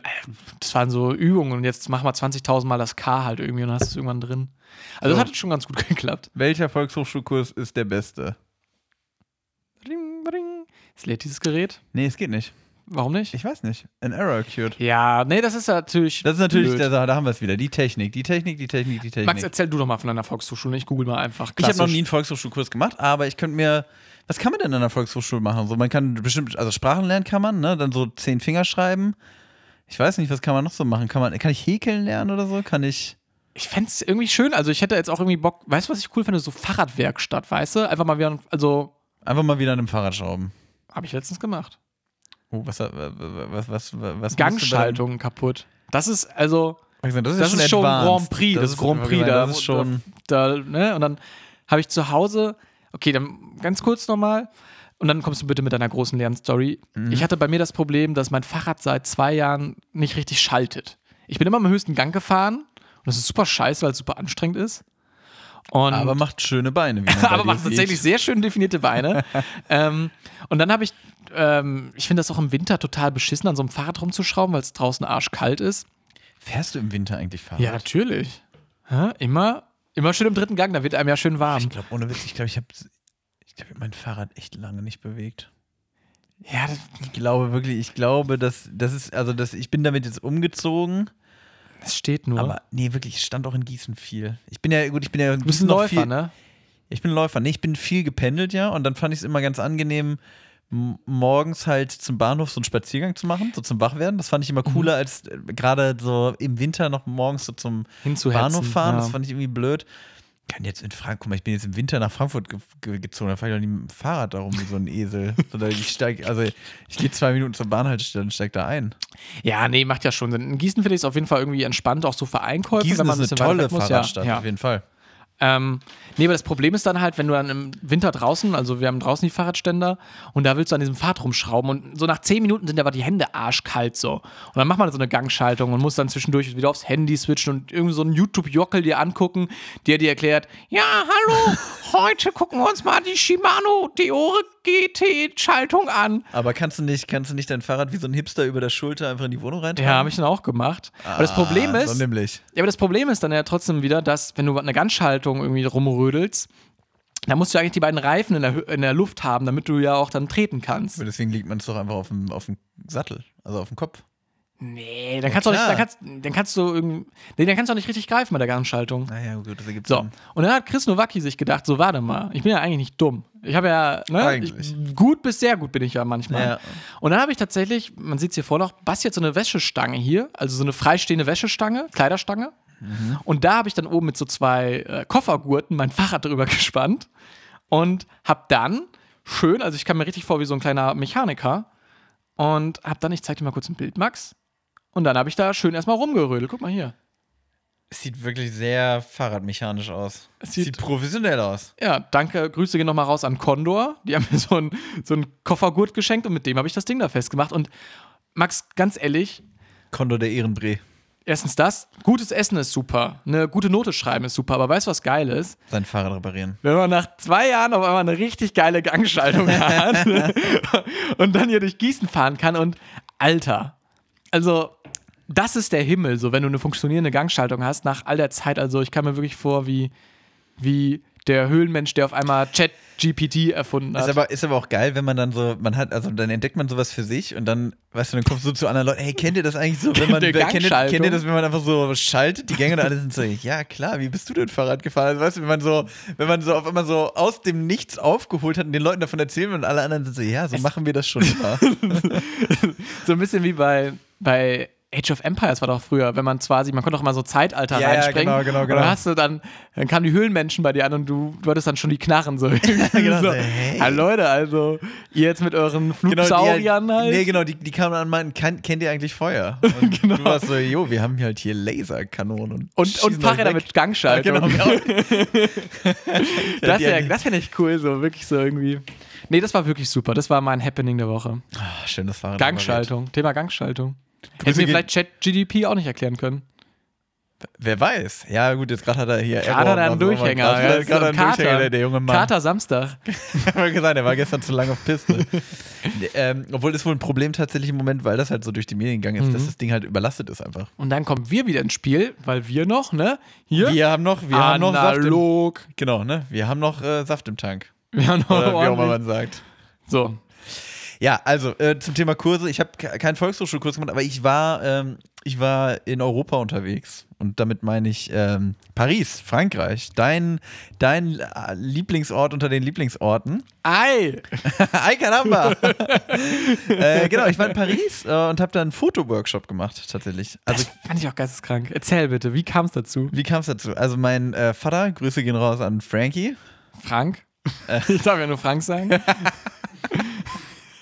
das waren so Übungen und jetzt mach mal 20.000 Mal das K halt irgendwie und hast du es irgendwann drin. Also So. das hat schon ganz gut geklappt. Welcher Volkshochschulkurs ist der beste? Ring, ring. Es lädt dieses Gerät. Nee, es geht nicht. Warum nicht? Ich weiß nicht. An Error occurred. Ja, nee, das ist natürlich. Das ist natürlich, der, da haben wir es wieder. Die Technik, die Technik, die Technik, die Technik. Max, erzähl du doch mal von deiner Volkshochschule. Ich google mal einfach. ich habe noch Klassisch. nie einen Volkshochschulkurs gemacht, aber ich könnte mir. Was kann man denn an einer Volkshochschule machen? So, man kann bestimmt, also Sprachen lernen kann man, ne? Dann so zehn Finger schreiben. Ich weiß nicht, was kann man noch so machen? Kann man, kann ich häkeln lernen oder so? Kann ich. Ich fände es irgendwie schön. Also, ich hätte jetzt auch irgendwie Bock. Weißt du, was ich cool finde? So Fahrradwerkstatt, weißt du? Einfach mal wieder. Also, Einfach mal wieder an einem Fahrrad schrauben. habe ich letztens gemacht. Oh, was, was, was, was, was Gangschaltungen kaputt. Das ist also. Das ist, Das ist schon. Grand Prix, das, ist Grand Prix. Das Da, ist schon. da, ne? Und dann habe ich zu Hause, okay, dann ganz kurz nochmal. Und dann kommst du bitte mit deiner großen Lernstory. Mhm. Ich hatte bei mir das Problem, dass mein Fahrrad seit zwei Jahren nicht richtig schaltet. Ich bin immer im höchsten Gang gefahren und das ist super scheiße, weil es super anstrengend ist. Und Aber macht schöne Beine. Aber macht tatsächlich sehr schön definierte Beine. ähm, und dann habe ich, ähm, ich finde das auch im Winter total beschissen, an so einem Fahrrad rumzuschrauben, weil es draußen arschkalt ist. Fährst du im Winter eigentlich Fahrrad? Ja, natürlich. Hä? Immer, immer schön im dritten Gang, da wird einem ja schön warm. Ich glaube, ohne Witz, ich glaube, ich habe ich glaub, ich hab mein Fahrrad echt lange nicht bewegt. Ja, Ich glaube wirklich, ich glaube, dass das ist, also das, ich bin damit jetzt umgezogen, das steht nur. aber nee, wirklich, ich stand auch in Gießen viel. Ich bin ja, gut, ich bin ja du bist ein Läufer, viel, ne? Ich bin Läufer. Nee, ich bin viel gependelt, ja. Und dann fand ich es immer ganz angenehm, morgens halt zum Bahnhof so einen Spaziergang zu machen, so zum Wachwerden. Das fand ich Mhm. immer cooler, als äh, gerade so im Winter noch morgens so zum. Bahnhof fahren. Ja. Das fand ich irgendwie blöd. Kann jetzt in Frankfurt, guck mal, ich bin jetzt im Winter nach Frankfurt ge ge gezogen, da fahre ich doch nicht mit dem Fahrrad darum wie so ein Esel. Sondern ich steig, also ich gehe zwei Minuten zur Bahnhaltestelle und steig da ein. Ja, nee, macht ja schon Sinn. In Gießen finde ich es auf jeden Fall irgendwie entspannt, auch so für Einkäufe. Gießen wenn man ist ein eine tolle muss. Fahrradstadt, Ja, ja. auf jeden Fall. Ähm, nee, aber das Problem ist dann halt, wenn du dann im Winter draußen, also wir haben draußen die Fahrradständer und da willst du an diesem Fahrrad rumschrauben und so nach 10 Minuten sind aber die Hände arschkalt so. Und dann macht man so eine Gangschaltung und muss dann zwischendurch wieder aufs Handy switchen und irgendwie so einen YouTube-Jockel dir angucken, der dir erklärt, ja, hallo, heute gucken wir uns mal die Shimano Deore GT-Schaltung an. Aber kannst du nicht, kannst du nicht dein Fahrrad wie so ein Hipster über der Schulter einfach in die Wohnung reintragen? Ja, habe ich dann auch gemacht. aber das Problem Ah, ist, So nämlich. Ja, aber das Problem ist dann ja trotzdem wieder, dass wenn du eine Ganzschaltung irgendwie rumrödelst, dann musst du eigentlich die beiden Reifen in der, in der Luft haben, damit du ja auch dann treten kannst. Deswegen liegt man es doch einfach auf dem, auf dem Sattel, also auf dem Kopf. Nee, dann kannst, du nicht, dann, kannst, dann kannst du irgendwie. Nee, dann kannst du auch nicht richtig greifen bei der Ganzschaltung. Naja, gut, das ergibt So, Sinn. und dann hat Chris Nowacki sich gedacht, so warte mal, ich bin ja eigentlich nicht dumm. Ich habe ja, ne, Eigentlich. Ich, gut bis sehr gut bin ich ja manchmal. Ja. Und dann habe ich tatsächlich, man sieht es hier vor noch, Basti hat so eine Wäschestange hier, also so eine freistehende Wäschestange, Kleiderstange. Mhm. Und da habe ich dann oben mit so zwei äh, Koffergurten mein Fahrrad drüber gespannt und habe dann schön, also ich kam mir richtig vor wie so ein kleiner Mechaniker und habe dann, ich zeig dir mal kurz ein Bild, Max. Und dann habe ich da schön erstmal rumgerödelt. Guck mal hier. Es sieht wirklich sehr fahrradmechanisch aus. Es sieht- sieht, professionell aus. Ja, danke. Grüße gehen nochmal raus an Condor. Die haben mir so einen so einen Koffergurt geschenkt und mit dem habe ich das Ding da festgemacht. Und Max, ganz ehrlich, Kondo der Ehrenbree. erstens das, gutes Essen ist super. Eine gute Note schreiben ist super. Aber weißt du, was geil ist? Sein Fahrrad reparieren. Wenn man nach zwei Jahren auf einmal eine richtig geile Gangschaltung hat und dann hier durch Gießen fahren kann und Alter, also das ist der Himmel, so wenn du eine funktionierende Gangschaltung hast nach all der Zeit. Also ich kam mir wirklich vor wie, wie der Höhlenmensch, der auf einmal Chat-GPT erfunden hat. Ist aber, ist aber auch geil, wenn man dann so, man hat, also dann entdeckt man sowas für sich und dann, weißt du, dann kommst du zu anderen Leuten, hey, kennt ihr das eigentlich so, wenn man, kennt, ihr, Gangschaltung. kennt ihr das, wenn man einfach so schaltet, die Gänge und alle sind so, ja klar, wie bist du denn Fahrrad gefahren? Also, weißt du, wenn man so, wenn man so auf einmal so aus dem Nichts aufgeholt hat und den Leuten davon erzählen und alle anderen sind so, ja, so machen wir das schon immer. so ein bisschen wie bei, bei Age of Empires war doch früher, wenn man quasi, man konnte auch mal so Zeitalter Ja, ja, reinspringen. genau, genau, Und genau. dann hast du dann, dann kamen die Höhlenmenschen bei dir an und du, du hattest dann schon die Knarren so. genau, so. hey. Hallo Leute, also ihr jetzt mit euren Genau, die, Flugsauriern halt. Nee, genau, die, die kamen an und meinten, kann, kennt ihr eigentlich Feuer? Und Genau. du warst so, jo, wir haben hier halt hier Laserkanonen und Und, und Fahrräder mit Gangschaltung. Ja, genau, Das Die- wäre das wär nicht cool, so wirklich so irgendwie. Nee, das war wirklich super. Das war mein Happening der Woche. Ah, schönes Fahrrad. Gangschaltung. Thema Gangschaltung. Hätten wir vielleicht Chat-GDP auch nicht erklären können. Wer weiß. Ja, gut, jetzt gerade hat er hier. Gerade hat er einen Durchhänger. Gerade Ja, gerade ist einen Durchhänger, Kater. der, der junge Mann. Kater Samstag. Hab ich gesagt, er war gestern zu lange auf Piste. ähm, obwohl das wohl ein Problem tatsächlich im Moment, weil das halt so durch die Medien gegangen ist, Mhm. dass das Ding halt überlastet ist einfach. Und dann kommen wir wieder ins Spiel, weil wir noch, ne? Hier. Wir haben noch, wir haben noch Saft im. Genau, ne? Wir haben noch äh, Saft im Tank. Wir haben noch Oder wie auch immer man sagt. So. Ja, also äh, zum Thema Kurse. Ich habe keinen Volkshochschulkurs gemacht, aber ich war, ähm, ich war in Europa unterwegs. Und damit meine ich ähm, Paris, Frankreich. Dein, dein äh, Lieblingsort unter den Lieblingsorten. Ei! Ay caramba! äh, genau, ich war in Paris äh, und habe da einen Fotoworkshop gemacht, tatsächlich. Also, Das fand ich auch geisteskrank. Erzähl bitte, wie kam es dazu? wie kam es dazu? Also, mein äh, Vater, Grüße gehen raus an Frankie. Frank? Ich darf ja nur Frank sagen.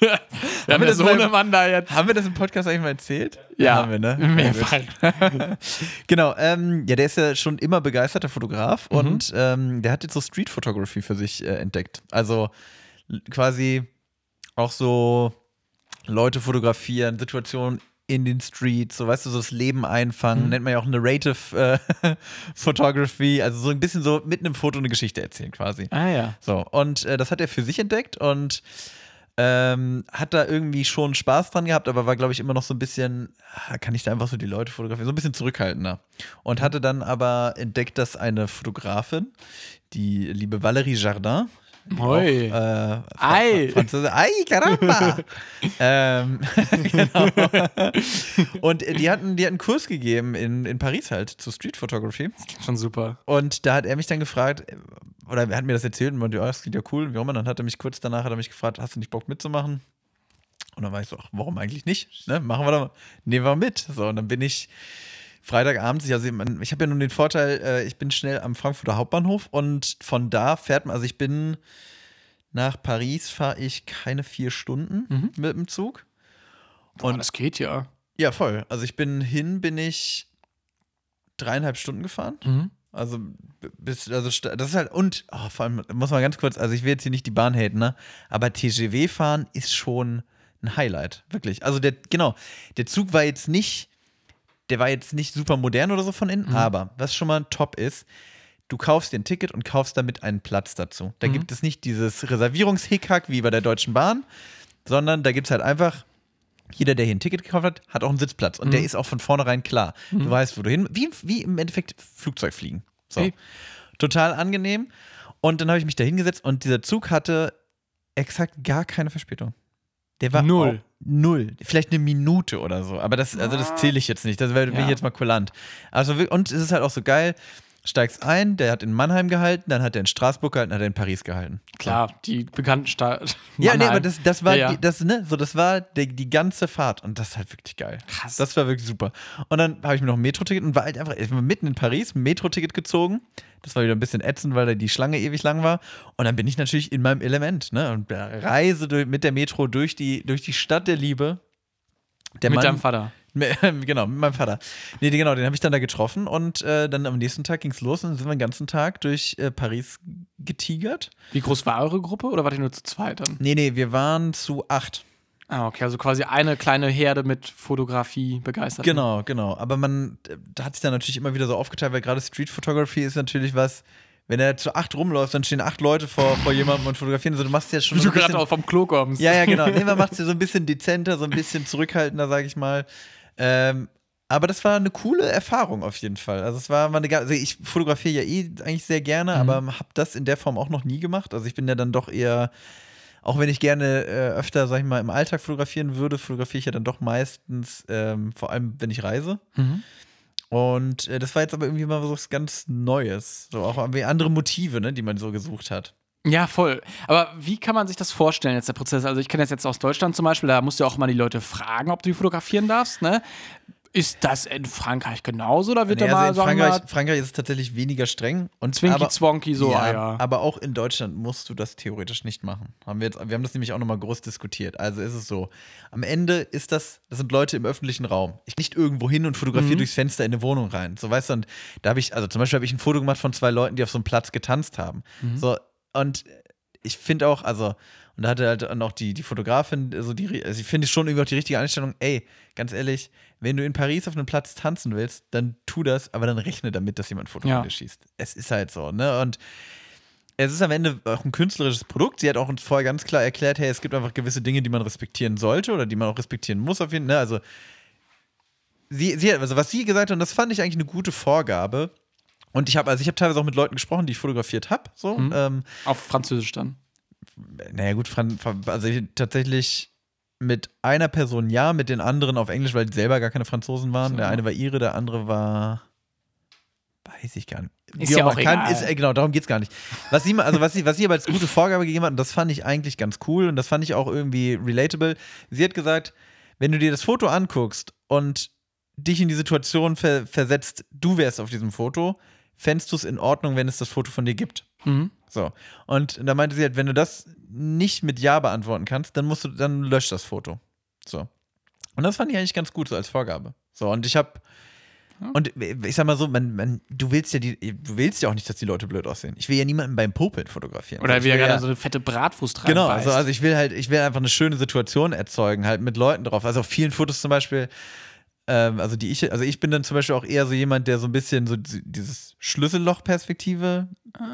Wir haben wir das Sohnemann da jetzt. Haben wir das im Podcast eigentlich mal erzählt? Ja, haben wir, ne? Mehrfach. Genau, ähm, ja, der ist ja schon immer begeisterter Fotograf Mhm. und ähm, der hat jetzt so Street Photography für sich äh, entdeckt. Also quasi auch so Leute fotografieren, Situationen in den Streets, so weißt du, so das Leben einfangen, Mhm. nennt man ja auch Narrative äh, Photography, also so ein bisschen so mit einem Foto eine Geschichte erzählen quasi. Ah ja. So, und äh, das hat er für sich entdeckt und Ähm, hat da irgendwie schon Spaß dran gehabt, aber war, glaube ich, immer noch so ein bisschen, ah, kann ich da einfach so die Leute fotografieren, so ein bisschen zurückhaltender. Und hatte dann aber entdeckt, dass eine Fotografin, die liebe Valérie Jardin, Oi. Auch, äh, Ei. Französisch. Ei, caramba. ähm, genau. Und die hatten, die hatten einen Kurs gegeben in, in Paris halt zu Street Photography. Schon super. Und da hat er mich dann gefragt, oder er hat mir das erzählt und meinte, ja, das klingt ja cool. Wie auch immer, dann hat er mich kurz danach hat er mich gefragt, hast du nicht Bock mitzumachen? Und dann war ich so, ach, warum eigentlich nicht? Ne? Machen wir doch, nehmen wir mit. So, und dann bin ich Freitagabends, also ich habe ja nun den Vorteil, äh, ich bin schnell am Frankfurter Hauptbahnhof und von da fährt man, also ich bin nach Paris fahre ich keine vier Stunden Mhm. mit dem Zug. Boah, Und- das geht ja. Ja, voll. Also ich bin hin, bin ich dreieinhalb Stunden gefahren. Mhm. Also bis, also das ist halt, und oh, vor allem muss man ganz kurz, also ich will jetzt hier nicht die Bahn haten, ne? Aber TGW fahren ist schon ein Highlight, wirklich. Also der, genau, der Zug war jetzt nicht, der war jetzt nicht super modern oder so von innen, aber was schon mal top ist, du kaufst dir ein Ticket und kaufst damit einen Platz dazu. Da gibt es nicht dieses Reservierungshickhack wie bei der Deutschen Bahn, sondern da gibt es halt einfach, jeder, der hier ein Ticket gekauft hat, hat auch einen Sitzplatz. Und der ist auch von vornherein klar. Du weißt, wo du hin, wie, wie im Endeffekt Flugzeug fliegen. So. Hey. Total angenehm. Und dann habe ich mich da hingesetzt und dieser Zug hatte exakt gar keine Verspätung. Der war Null. Null. Vielleicht eine Minute oder so. Aber das, also das zähle ich jetzt nicht. Das wär- bin Ja. ich jetzt mal kulant. Also, und es ist halt auch so geil. Steigst ein, der hat in Mannheim gehalten, dann hat er in Straßburg gehalten, hat er in Paris gehalten. Klar, die bekannten Stadt. Ja, nee, aber das, das war Ja, ja. Die, das, ne, so, das war die, die ganze Fahrt und das ist halt wirklich geil. Krass. Das war wirklich super. Und dann habe ich mir noch ein Metro-Ticket und war halt einfach, ich war mitten in Paris, ein Metro-Ticket gezogen. Das war wieder ein bisschen ätzend, weil da die Schlange ewig lang war. Und dann bin ich natürlich in meinem Element, ne? Und reise durch, mit der Metro durch die, durch die Stadt der Liebe. Der mit Mann- deinem Vater. genau, mit meinem Vater. Nee, genau, den habe ich dann da getroffen und äh, dann am nächsten Tag ging es los und dann sind wir den ganzen Tag durch äh, Paris getigert. Wie groß war eure Gruppe oder wart ihr nur zu zweit dann? Nee, nee, wir waren zu acht. Ah, okay, also quasi eine kleine Herde mit Fotografie begeistert. Genau, genau. Aber man, da hat sich dann natürlich immer wieder so aufgeteilt, weil gerade Street Photography ist natürlich was, wenn er zu acht rumläuft, dann stehen acht Leute vor, vor jemandem und fotografieren. Also du machst ja schon Wie so du gerade auch vom Klo kommst. Ja, ja, genau. Nee, man macht es ja so ein bisschen dezenter, so ein bisschen zurückhaltender, sage ich mal. Ähm, aber das war eine coole Erfahrung auf jeden Fall. Also es war mal eine, also ich fotografiere ja eh eigentlich sehr gerne, aber habe das in der Form auch noch nie gemacht. Also ich bin ja dann doch eher, auch wenn ich gerne äh, öfter, sag ich mal, im Alltag fotografieren würde, fotografiere ich ja dann doch meistens, ähm, vor allem wenn ich reise. Mhm. Und äh, das war jetzt aber irgendwie mal so was ganz Neues. So auch irgendwie andere Motive, ne, die man so gesucht hat. Ja, voll. Aber wie kann man sich das vorstellen, jetzt der Prozess? Also, ich kenne das jetzt aus Deutschland zum Beispiel, da musst du ja auch mal die Leute fragen, ob du die fotografieren darfst, ne? Ist das in Frankreich genauso oder wird Nee, da mal, also in Frankreich, mal, Frankreich ist es tatsächlich weniger streng. Und Zwinky aber, Zwonky so, ja, ah ja. aber auch in Deutschland musst du das theoretisch nicht machen. Haben wir, jetzt, wir haben das nämlich auch nochmal groß diskutiert. Also ist es so, am Ende ist das, das sind Leute im öffentlichen Raum. Ich nicht irgendwo hin und Mhm. fotografiere durchs Fenster in eine Wohnung rein. So weißt du, und da habe ich, also zum Beispiel habe ich ein Foto gemacht von zwei Leuten, die auf so einem Platz getanzt haben. Mhm. So, und ich finde auch, also, und da hatte halt auch die, die Fotografin, so die, also ich finde schon irgendwie auch die richtige Einstellung, ey, ganz ehrlich, wenn du in Paris auf einem Platz tanzen willst, dann tu das, aber dann rechne damit, dass jemand ein Foto Ja. schießt. Es ist halt so, ne? Und es ist am Ende auch ein künstlerisches Produkt. Sie hat auch uns vorher ganz klar erklärt, hey, es gibt einfach gewisse Dinge, die man respektieren sollte oder die man auch respektieren muss auf jeden Fall. Ne? Also, sie, sie, hat- also was sie gesagt hat, und das fand ich eigentlich eine gute Vorgabe. Und ich habe, also ich habe teilweise auch mit Leuten gesprochen, die ich fotografiert habe. So, Mhm. ähm, auf Französisch dann. naja, gut, also ich, tatsächlich mit einer Person ja, mit den anderen auf Englisch, weil die selber gar keine Franzosen waren. So. Der eine war Ire, der andere war. Weiß ich gar nicht. Ist Wie ja auch kann, egal. ist, äh, genau, darum geht es gar nicht. Was sie, also was sie, was sie aber als gute Vorgabe gegeben hat, und das fand ich eigentlich ganz cool und das fand ich auch irgendwie relatable. Sie hat gesagt, wenn du dir das Foto anguckst und dich in die Situation ver versetzt, du wärst auf diesem Foto, fändest du es in Ordnung, wenn es das Foto von dir gibt. Mhm. So. Und da meinte sie halt, wenn du das nicht mit Ja beantworten kannst, dann musst du, dann lösch das Foto. So. Und das fand ich eigentlich ganz gut so als Vorgabe. So, und ich habe und ich sag mal so, man, man, du willst ja die, du willst ja auch nicht, dass die Leute blöd aussehen. Ich will ja niemanden beim Popeln fotografieren. Oder ich wie will gerade ja, so eine fette Bratwurst Genau, reinbeißt. also, also ich will halt, ich will einfach eine schöne Situation erzeugen, halt mit Leuten drauf. Also auf vielen Fotos zum Beispiel, ähm, also die ich, also ich bin dann zum Beispiel auch eher so jemand, der so ein bisschen so dieses Schlüsselloch-Perspektive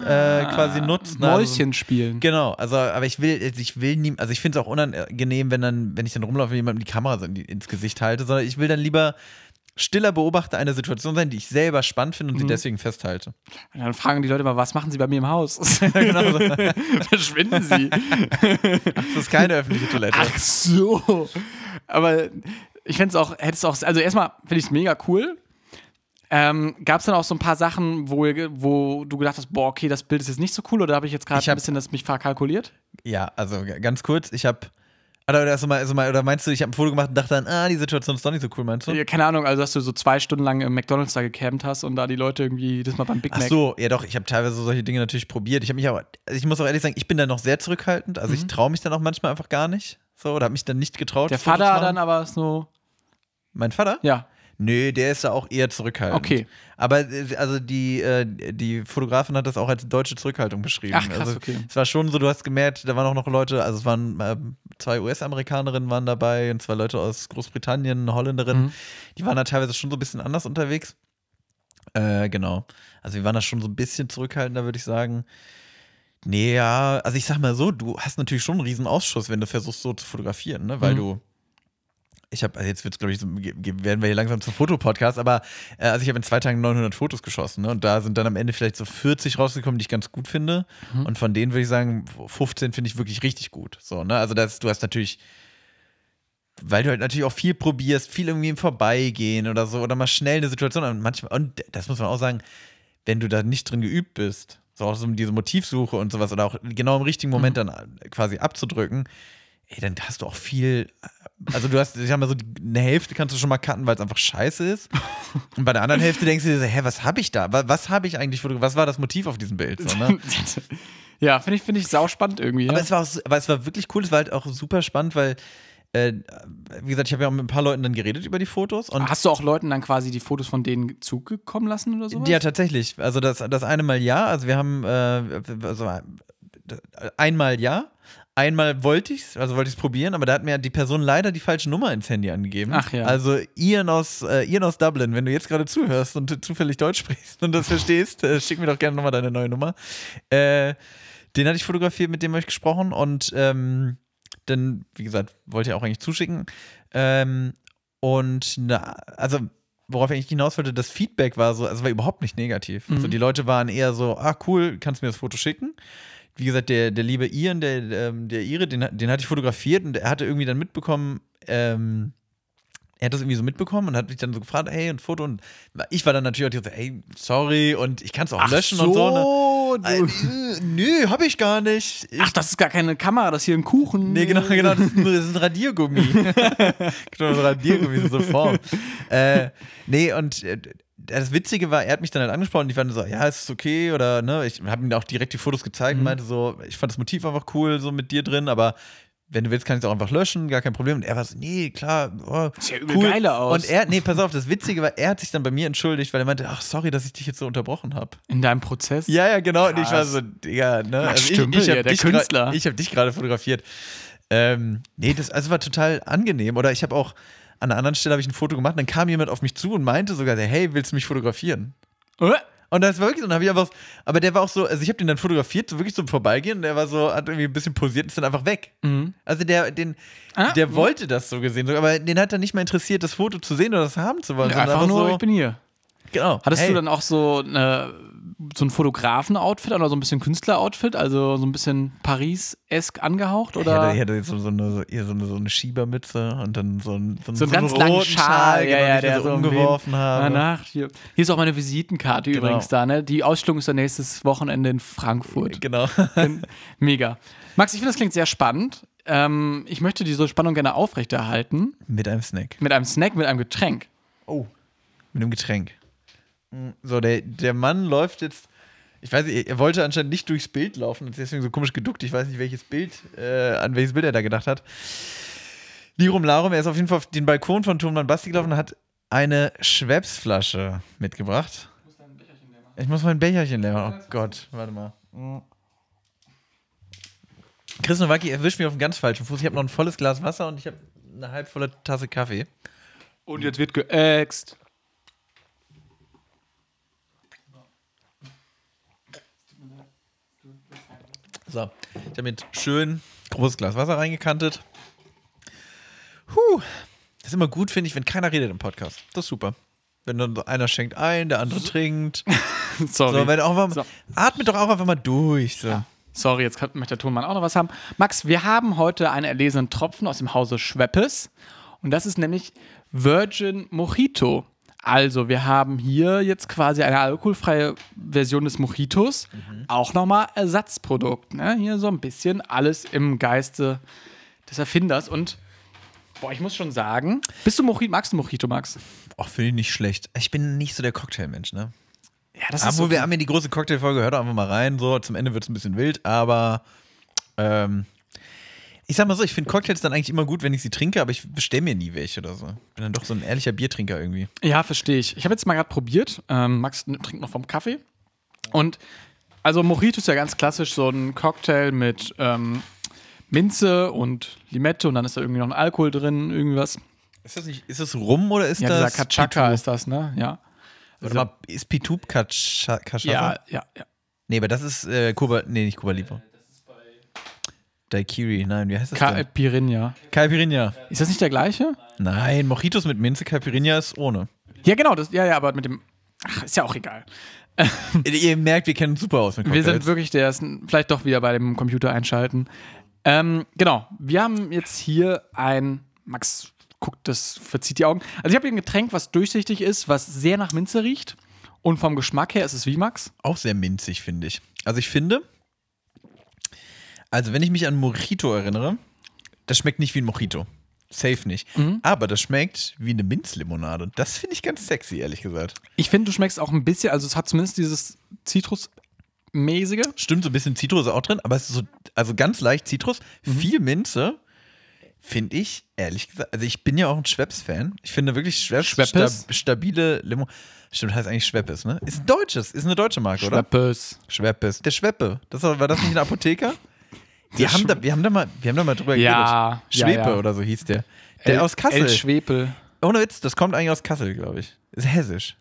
äh, quasi nutzt. ne? Also so- Mäuschen spielen. Genau, also aber ich will, ich will nie, also ich finde es auch unangenehm, wenn dann, wenn ich dann rumlaufe und jemandem die Kamera so in die, ins Gesicht halte, sondern ich will dann lieber stiller Beobachter einer Situation sein, die ich selber spannend finde und sie deswegen festhalte. Und dann fragen die Leute mal, was machen sie bei mir im Haus? genau so. Verschwinden sie. Das ist keine öffentliche Toilette. Ach so. Aber ich fände es auch, hättest auch, also erstmal finde ich es mega cool. Ähm, Gab es dann auch so ein paar Sachen, wo, wo du gedacht hast, boah, okay, das Bild ist jetzt nicht so cool oder habe ich jetzt gerade ein bisschen das mich verkalkuliert? Ja, also ganz kurz, ich habe oder, also mal, also mal, oder meinst du, ich habe ein Foto gemacht und dachte dann, ah, die Situation ist doch nicht so cool, meinst du? Ja, Keine Ahnung, also dass du so zwei Stunden lang im McDonalds da gecampt hast und da die Leute irgendwie das mal beim Big Ach Mac. so, ja doch, ich habe teilweise solche Dinge natürlich probiert. Ich habe mich aber, also ich muss auch ehrlich sagen, ich bin da noch sehr zurückhaltend. Also ich traue mich dann auch manchmal einfach gar nicht. So, oder habe mich dann nicht getraut. Mhm. Der Vater dann aber so, Mein Vater? ja. Nö, der ist da auch eher zurückhaltend. Okay. Aber äh, also die, äh, die Fotografin hat das auch als deutsche Zurückhaltung beschrieben. Ach, krass, also, okay. Es war schon so, du hast gemerkt, da waren auch noch Leute, also es waren ähm, zwei US-Amerikanerinnen waren dabei und zwei Leute aus Großbritannien, eine Holländerin. Mhm. Die waren da teilweise schon so ein bisschen anders unterwegs. Äh, genau. Also wir waren da schon so ein bisschen zurückhaltender, würde ich sagen. Nee, ja, also ich sag mal so, du hast natürlich schon einen riesen Ausschuss, wenn du versuchst so zu fotografieren, ne? Weil Mhm. du ich habe, also jetzt wird's, glaube ich, so, werden wir hier langsam zum Fotopodcast, aber äh, also ich habe in zwei Tagen 900 Fotos geschossen ne? und da sind dann am Ende vielleicht so 40 rausgekommen, die ich ganz gut finde und von denen würde ich sagen, 15 finde ich wirklich richtig gut. So, ne? Also das, du hast natürlich, weil du halt natürlich auch viel probierst, viel irgendwie im Vorbeigehen oder so oder mal schnell eine Situation und manchmal, und das muss man auch sagen, wenn du da nicht drin geübt bist, so auch so diese Motivsuche und sowas oder auch genau im richtigen Moment dann quasi abzudrücken, ey, dann hast du auch viel, also du hast, ich sag mal so, die- eine Hälfte kannst du schon mal cutten, weil es einfach scheiße ist. Und bei der anderen Hälfte denkst du dir so, hä, was habe ich da? Was, was habe ich eigentlich? Was war das Motiv auf diesem Bild? So, ne? ja, finde ich, finde ich sauspannend irgendwie. Aber Ja. es war auch, so- aber es war wirklich cool, es war halt auch super spannend, weil, äh, wie gesagt, ich habe ja auch mit ein paar Leuten dann geredet über die Fotos und Hast du auch Leuten dann quasi die Fotos von denen zugekommen lassen oder sowas? Ja, tatsächlich. Also das, das eine Mal ja. Also wir haben äh, also einmal ja. Einmal wollte ich es, also wollte ich es probieren, aber da hat mir die Person leider die falsche Nummer ins Handy angegeben. Ach ja. Also Ian aus, äh, Ian aus Dublin, wenn du jetzt gerade zuhörst und zufällig Deutsch sprichst und das verstehst, äh, schick mir doch gerne nochmal deine neue Nummer. Äh, den hatte ich fotografiert, mit dem habe ich gesprochen und ähm, dann, wie gesagt, wollte ich auch eigentlich zuschicken. Ähm, und na, also, worauf ich eigentlich hinaus wollte, das Feedback war so, also war überhaupt nicht negativ. Mhm. Also die Leute waren eher so, ah, cool, kannst du mir das Foto schicken? Wie gesagt, der, der liebe Ian, der, ähm, der Ire, den, den hatte ich fotografiert und er hatte irgendwie dann mitbekommen, ähm, er hat das irgendwie so mitbekommen und hat mich dann so gefragt, hey, und Foto und ich war dann natürlich auch so, hey, sorry und ich kann es auch löschen und so. Ne? Äh, nö, hab ich gar nicht. Ich, Ach, das ist gar keine Kamera, das ist hier ein Kuchen. Nee, genau, genau, das ist ein, das ist ein Radiergummi. genau, so Radiergummi in so Form. Äh, nee, und äh, das Witzige war, er hat mich dann halt angesprochen und ich war dann so, ja, ist es okay oder ne, ich habe ihm auch direkt die Fotos gezeigt Mhm. und meinte so, ich fand das Motiv einfach cool, so mit dir drin, aber wenn du willst, kann ich es auch einfach löschen, gar kein Problem. Und er war so, nee, klar, oh, Sieht ja übel geile aus. Und er, nee, pass auf, das Witzige war, er hat sich dann bei mir entschuldigt, weil er meinte, ach, sorry, dass ich dich jetzt so unterbrochen habe. In deinem Prozess? Ja, ja, genau. Und ich war Krass. so, Digga, ne? Max Also ich, Stümpel, ich hab ja, der Künstler. Ich habe dich gerade fotografiert. Ähm, nee, das also war total angenehm. Oder ich habe auch an einer anderen Stelle habe ich ein Foto gemacht, dann kam jemand auf mich zu und meinte sogar, hey, willst du mich fotografieren? Äh? Und das war wirklich so, und dann habe ich einfach, aber der war auch so, also ich habe den dann fotografiert, so wirklich so im Vorbeigehen, und der war so, hat irgendwie ein bisschen posiert und ist dann einfach weg. Mhm. Also der, den, Ah, der wollte das so gesehen, aber den hat dann nicht mal interessiert, das Foto zu sehen oder das haben zu wollen. Ja, sondern einfach nur, so, ich bin hier. genau. Hattest hey. du dann auch so, eine, so ein Fotografen-Outfit oder so ein bisschen Künstler-Outfit, also so ein bisschen Paris-esk angehaucht? Oder? hatte, ich jetzt so, so, eine, so, eine, so eine Schiebermütze und dann so, ein, so, So einen ganz langen Schal, ja, genau, ja, den ich der so umgeworfen habe. Danach, hier. hier ist auch meine Visitenkarte Genau. übrigens da, ne? Die Ausstellung ist dann nächstes Wochenende in Frankfurt. Genau. Mega. Max, ich finde, das klingt sehr spannend. Ähm, ich möchte diese Spannung gerne aufrechterhalten. Mit einem Snack. Mit einem Snack, mit einem Getränk. Oh. Mit einem Getränk. So, der, der Mann läuft jetzt. Ich weiß nicht, er wollte anscheinend nicht durchs Bild laufen und ist deswegen so komisch geduckt. Ich weiß nicht, welches Bild, äh, an welches Bild er da gedacht hat. Lirum Larum, er ist auf jeden Fall auf den Balkon von Turmmann Basti gelaufen und hat eine Schweppsflasche mitgebracht. Ich muss mein Becherchen leer machen. Oh Gott, warte mal. Chris Nowacki erwischt mich auf einen ganz falschen Fuß. Ich habe noch ein volles Glas Wasser und ich habe eine halb volle Tasse Kaffee. Und jetzt wird geäxt. So, ich habe mit schön großes Glas Wasser reingekantet. Huh. Das ist immer gut, finde ich, wenn keiner redet im Podcast. Das ist super. Wenn dann einer schenkt ein, der andere trinkt. Sorry. So, wenn auch mal, So. Atmet doch auch einfach mal durch. So. Sorry, jetzt kann, möchte der Tonmann auch noch was haben. Max, wir haben heute einen erlesenen Tropfen aus dem Hause Schweppes. Und das ist nämlich Virgin Mojito. Also, wir haben hier jetzt quasi eine alkoholfreie Version des Mojitos. Auch nochmal Ersatzprodukt. Ne? Hier so ein bisschen alles im Geiste des Erfinders. Und, boah, ich muss schon sagen, bist du Mojito, magst du Mojito, Max? Ach, finde ich nicht schlecht. Ich bin nicht so der Cocktailmensch, ne? Ja, das Aber so wir haben ja die große Cocktailfolge, hört einfach mal rein. So, zum Ende wird es ein bisschen wild, aber ähm, ich sag mal so, ich finde Cocktails dann eigentlich immer gut, wenn ich sie trinke, aber ich bestelle mir nie welche oder so. Bin dann doch so ein ehrlicher Biertrinker irgendwie. Ja, verstehe ich. Ich habe jetzt mal gerade probiert. Ähm, Max trinkt noch vom Kaffee. Und also Mojito ist ja ganz klassisch so ein Cocktail mit ähm, Minze und Limette und dann ist da irgendwie noch ein Alkohol drin, irgendwas. Ist das nicht, ist das Rum oder ist Ja, dieser das Kachaka Pitu? ist das, ne? Ja. Warte mal, ist Pitub Kacha- Cachaça? Ja, ja, ja. Nee, aber das ist äh, Kuba, nee, nicht Kuba Libre. Daiquiri, nein, wie heißt das? Caipirinha. Caipirinha. Ist das nicht der gleiche? Nein, Mojitos mit Minze, Caipirinha ist ohne. Ja, genau. Das, ja, ja, aber mit dem. Ach, ist ja auch egal. Ihr merkt, wir kennen uns super aus mit Wir Cocktails. sind wirklich der ersten, vielleicht doch wieder bei dem Computer einschalten. Ähm, genau, wir haben jetzt hier ein, Max guckt, das verzieht die Augen. Also ich habe hier ein Getränk, was durchsichtig ist, was sehr nach Minze riecht. Und vom Geschmack her ist es wie Max. auch sehr minzig, finde ich. Also ich finde, also wenn ich mich an Mojito erinnere, das schmeckt nicht wie ein Mojito. Safe nicht. Mhm. Aber das schmeckt wie eine Minzlimonade. Das finde ich ganz sexy, ehrlich gesagt. Ich finde, du schmeckst auch ein bisschen, also es hat zumindest dieses Zitrusmäßige. Stimmt, so ein bisschen Zitrus ist auch drin, aber es ist so, also ganz leicht Zitrus, Mhm. viel Minze. Finde ich, ehrlich gesagt, also ich bin ja auch ein Schweppes-Fan. Ich finde wirklich Schweppes, Schweppes? Stab, stabile Limo. Stimmt, heißt eigentlich Schweppes, ne? Ist ein deutsches, ist eine deutsche Marke, oder? Schweppes. Schweppes. Der Schweppe. Das war, war das nicht ein Apotheker? Wir haben, da, wir, haben da mal, wir haben da mal drüber Ja, geredet. ja, Schwepe ja. oder so hieß der. Der El- aus Kassel. El Schwepel. Ohne Witz, das kommt eigentlich aus Kassel, glaube ich. Ist hessisch.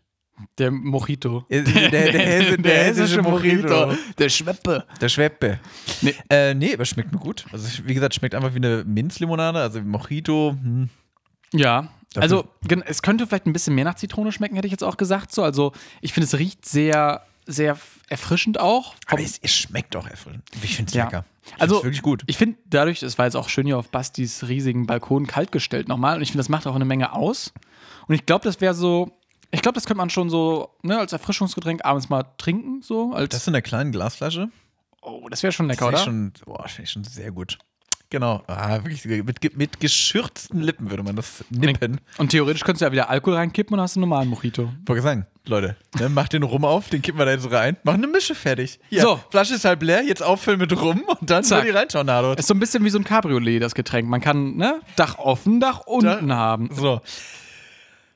Der Mojito. Der, der, der, Hesse- der hessische Mojito. Der Schweppe. Der Schweppe. Nee. Äh, nee, aber schmeckt mir gut. Also, wie gesagt, schmeckt einfach wie eine Minzlimonade. Also, Mojito. Hm. Ja, also es könnte vielleicht ein bisschen mehr nach Zitrone schmecken, hätte ich jetzt auch gesagt. So, also ich finde, es riecht sehr, sehr erfrischend auch. Aber es, es schmeckt auch erfrischend. Ich finde es Ja. lecker. Ich Also, wirklich gut. Ich finde dadurch, es war jetzt auch schön hier auf Bastis riesigen Balkon kalt gestellt nochmal und ich finde, das macht auch eine Menge aus. Und ich glaube, das wäre so, ich glaube, das könnte man schon so ne, als Erfrischungsgetränk abends mal trinken, so als, Das in einer kleinen Glasflasche. oh, das wäre schon Das lecker, finde oder? ich schon, boah, finde ich schon sehr gut. Genau. Ah, wirklich, mit, mit geschürzten Lippen würde man das nippen. Und theoretisch könntest du ja wieder Alkohol reinkippen und hast einen normalen Mojito. Wollte sagen, Leute, ne, macht den Rum auf, den kippen wir da jetzt rein, machen eine Mische fertig. Hier, So. Flasche ist halb leer, jetzt auffüllen mit Rum und dann Zack. soll die reinschauen, Nado. Ist so ein bisschen wie so ein Cabriolet, das Getränk. Man kann, ne, Dach offen, Dach unten haben. So.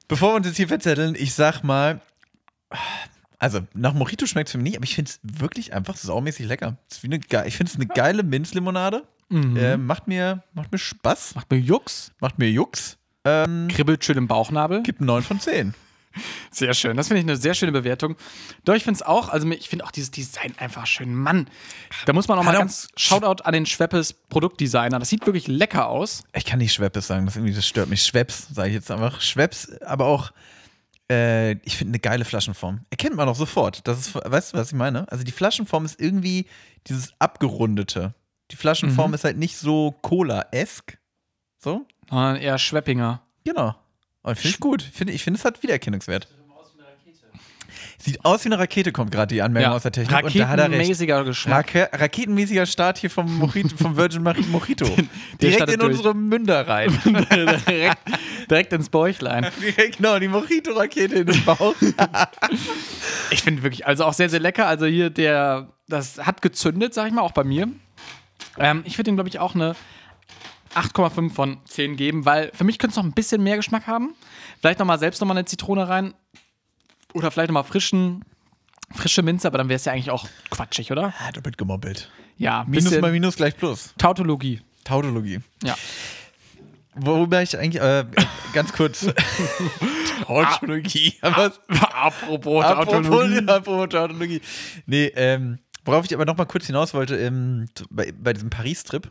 Bevor wir uns jetzt hier verzetteln, ich sag mal, also nach Mojito schmeckt es für mich nicht, aber ich finde es wirklich einfach saumäßig lecker. Eine, ich finde es eine geile Minzlimonade. Äh, macht, mir, macht mir Spaß, Macht mir Jux, macht mir Jux. Ähm, kribbelt schön im Bauchnabel. gibt 9 von 10. Sehr schön. Das finde ich eine sehr schöne Bewertung. Doch, ich finde es auch, also ich finde auch dieses Design einfach schön. Mann, da muss man auch mal Hat auch- ganz Shoutout an den Schweppes Produktdesigner. Das sieht wirklich lecker aus. Ich kann nicht Schweppes sagen, das, irgendwie, das stört mich. Schweppes, sage ich jetzt einfach. Schweppes, aber auch, äh, ich finde eine geile Flaschenform. Erkennt man auch sofort. Das ist, weißt du, was ich meine? Also die Flaschenform ist irgendwie dieses abgerundete. Die Flaschenform ist halt nicht so Cola-esk. So? Sondern eher Schweppinger. Genau. Und finde ich gut. Ich finde, ich finde, es hat Wiedererkennungswert. Sieht aus wie eine Rakete, kommt gerade die Anmerkung aus der Technik. Er. Raketenmäßiger Geschmack. Rake raketenmäßiger Start hier vom, Mojito, vom Virgin Mojito. Der Direkt in durch. unsere Münder rein. direkt, direkt ins Bäuchlein. genau, die Mojito-Rakete in den Bauch. Ich finde wirklich, also auch sehr, sehr lecker. Also hier der, das hat gezündet, sag ich mal, auch bei mir. Ähm, ich würde ihm, glaube ich, auch eine 8,5 von 10 geben, weil für mich könnte es noch ein bisschen mehr Geschmack haben. Vielleicht nochmal selbst nochmal eine Zitrone rein. Oder vielleicht nochmal frischen, frische Minze, aber dann wäre es ja eigentlich auch quatschig, oder? Ah, doppelt gemobbelt. Ja, Minus mal Minus gleich Plus. Tautologie. Tautologie. Ja. Worüber ich eigentlich, äh, ganz kurz. Tautologie. Aber Apropos Tautologie. apropos Tautologie. Nee, ähm, worauf ich aber noch mal kurz hinaus wollte, ähm, bei, bei diesem Paris-Trip.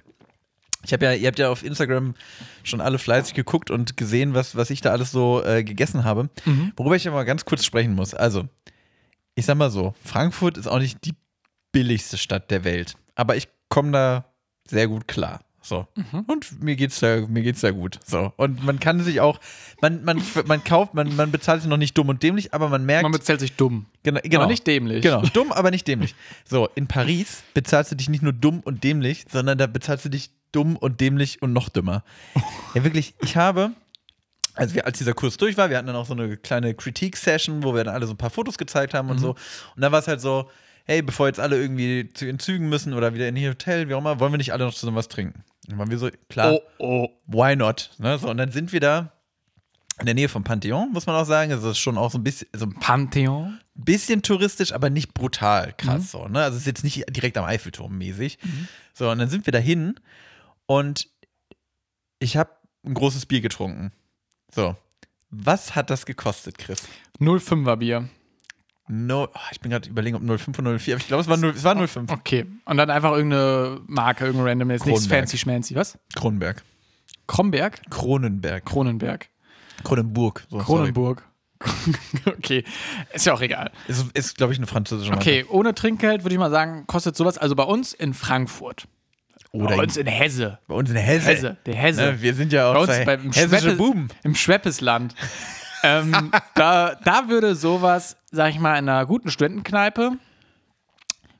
Ich habe ja, ihr habt ja auf Instagram schon alle fleißig geguckt und gesehen, was, was ich da alles so äh, gegessen habe. Mhm. Worüber ich aber mal ganz kurz sprechen muss. Also, ich sag mal so, Frankfurt ist auch nicht die billigste Stadt der Welt. Aber ich komme da sehr gut klar. So. Mhm. Und mir geht's da, mir geht's da gut. So. Und man kann sich auch, man, man, man kauft, man, man bezahlt sich noch nicht dumm und dämlich, aber man merkt. Man bezahlt sich dumm. genau, genau, Aber nicht dämlich. Genau, dumm, aber nicht dämlich. So, in Paris bezahlst du dich nicht nur dumm und dämlich, sondern da bezahlst du dich dumm und dämlich und noch dümmer. Ja, wirklich, ich habe, als, wir, als dieser Kurs durch war, wir hatten dann auch so eine kleine Kritik-Session, wo wir dann alle so ein paar Fotos gezeigt haben und so. Und dann war es halt so, hey, bevor jetzt alle irgendwie zu ihren Zügen müssen oder wieder in ihr Hotel, wie auch immer, wollen wir nicht alle noch zusammen was trinken? Dann waren wir so, klar, Oh, oh. why not? Ne? So, und dann sind wir da in der Nähe vom Pantheon, muss man auch sagen. Also, das ist schon auch so ein bisschen, so ein Pantheon. bisschen touristisch, aber nicht brutal krass Mhm. so. Ne? Also es ist jetzt nicht direkt am Eiffelturm mäßig. So, und dann sind wir dahin und ich habe ein großes Bier getrunken. So. Was hat das gekostet, Chris? 05er Bier. No, oh, ich bin gerade überlegen, ob 05 oder 04, aber ich glaube, es war, 0, es war 05. Okay. Und dann einfach irgendeine Marke, irgendeine random, jetzt nichts Kronenberg. fancy schmancy. Was? Kronenberg. Kromberg? Kronenberg. Kronenberg. Kronenburg. So. Kronenburg. okay. Ist ja auch egal. Ist, ist glaube ich, eine französische Marke. Okay, ohne Trinkgeld würde ich mal sagen, kostet sowas, also bei uns in Frankfurt. Oder bei uns in Hesse. bei uns in Hesse. Hesse, der Hesse. Ne, wir sind ja bei auch uns zwei beim Schweppe, Buben. im Schweppesland. ähm, da, da würde sowas, sag ich mal, in einer guten Studentenkneipe,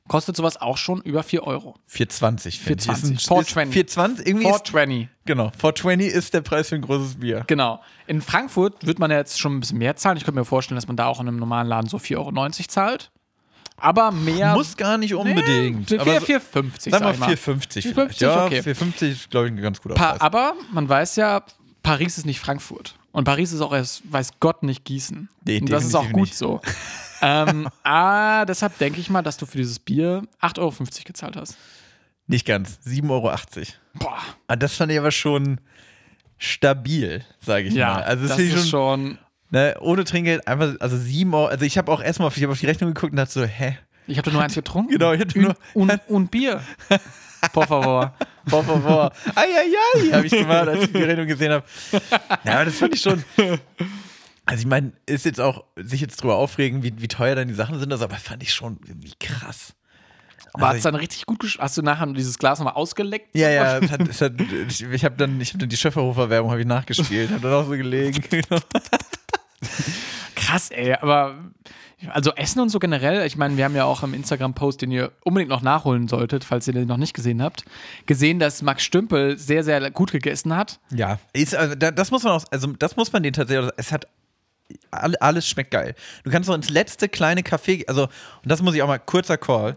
kostet sowas auch schon über 4 Euro. 420, finde ich. 420. Ist ein- 420. 420, irgendwie ist, 420. genau, 420 ist der Preis für ein großes Bier. Genau. In Frankfurt wird man ja jetzt schon ein bisschen mehr zahlen. Ich könnte mir vorstellen, dass man da auch in einem normalen Laden so 4,90 Euro zahlt. Aber mehr. Muss gar nicht unbedingt. Nee, aber so, 4,50 sag mal sag ich mal. 450 4,50, vielleicht. Ja, okay. 450 ist, glaube ich, ein ganz guter Pa Preis. aber man weiß ja, Paris ist nicht Frankfurt. Und Paris ist auch erst, weiß Gott, nicht Gießen. Nee, Und das ist auch gut nicht. so. ähm, ah, deshalb denke ich mal, dass du für dieses Bier 8,50 Euro gezahlt hast. Nicht ganz. 7,80 Euro. Boah. Ah, das fand ich aber schon stabil, sage ich Ja, mal. Also das, das ist schon, schon. Ne, ohne Trinkgeld einfach, also 7 Euro. Also ich habe auch erstmal auf, ich hab auf die Rechnung geguckt und dachte so, hä? Ich habe doch nur eins getrunken. Genau, ich hatte nur- un, un Bier. Por favor. Por favor. Eieiei, habe ich gemacht, als ich die Rechnung gesehen habe. Ja, aber das fand ich schon. Also ich meine, ist jetzt auch, sich jetzt drüber aufregen, wie, wie teuer dann die Sachen sind, das aber fand ich schon irgendwie krass. Aber hat Also es dann richtig gut gesch Hast du nachher dieses Glas nochmal ausgeleckt? Ja, ja, es hat, es hat, ich, ich habe dann, ich hab dann die Schöfferhofer-Werbung ich nachgespielt, habe dann auch so gelegen. Krass, ey, aber also Essen und so generell, ich meine, wir haben ja auch im Instagram-Post, den ihr unbedingt noch nachholen solltet, falls ihr den noch nicht gesehen habt, gesehen, dass Max Stümpel sehr, sehr gut gegessen hat. Ja, ist, also, da- das muss man auch, also das muss man den tatsächlich, es hat all- alles schmeckt geil. Du kannst noch ins letzte kleine Café, also, und das muss ich auch mal, kurzer Call.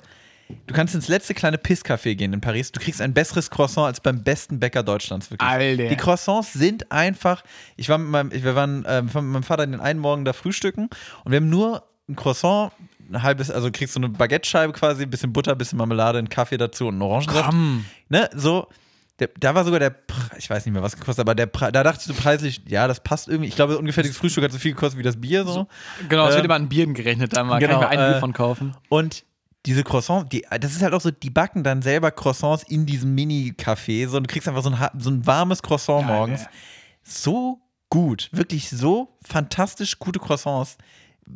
Du kannst ins letzte kleine Pisscafé gehen in Paris. Du kriegst ein besseres Croissant als beim besten Bäcker Deutschlands. Wirklich. Alter. Die Croissants sind einfach. Ich war mit meinem, wir waren ähm, von meinem Vater den einen Morgen da frühstücken und wir haben nur ein Croissant, ein halbes, also kriegst du eine Baguette-Scheibe quasi, ein bisschen Butter, ein bisschen Marmelade, einen Kaffee dazu und einen Orangensaft Komm. ne, so, der, da war sogar der, ich weiß nicht mehr, was gekostet, aber der, da dachte ich so preislich, ja, das passt irgendwie. Ich glaube, ungefähr das Frühstück hat so viel gekostet wie das Bier, so. Genau, es Äh, wird immer an Bieren gerechnet, da mal genau, kann ich mir ein äh, Bier von kaufen. Und diese Croissants, die, das ist halt auch so, die backen dann selber Croissants in diesem Mini-Café, so, und du kriegst einfach so ein, so ein warmes Croissant Geil. morgens. So gut, wirklich so fantastisch gute Croissants.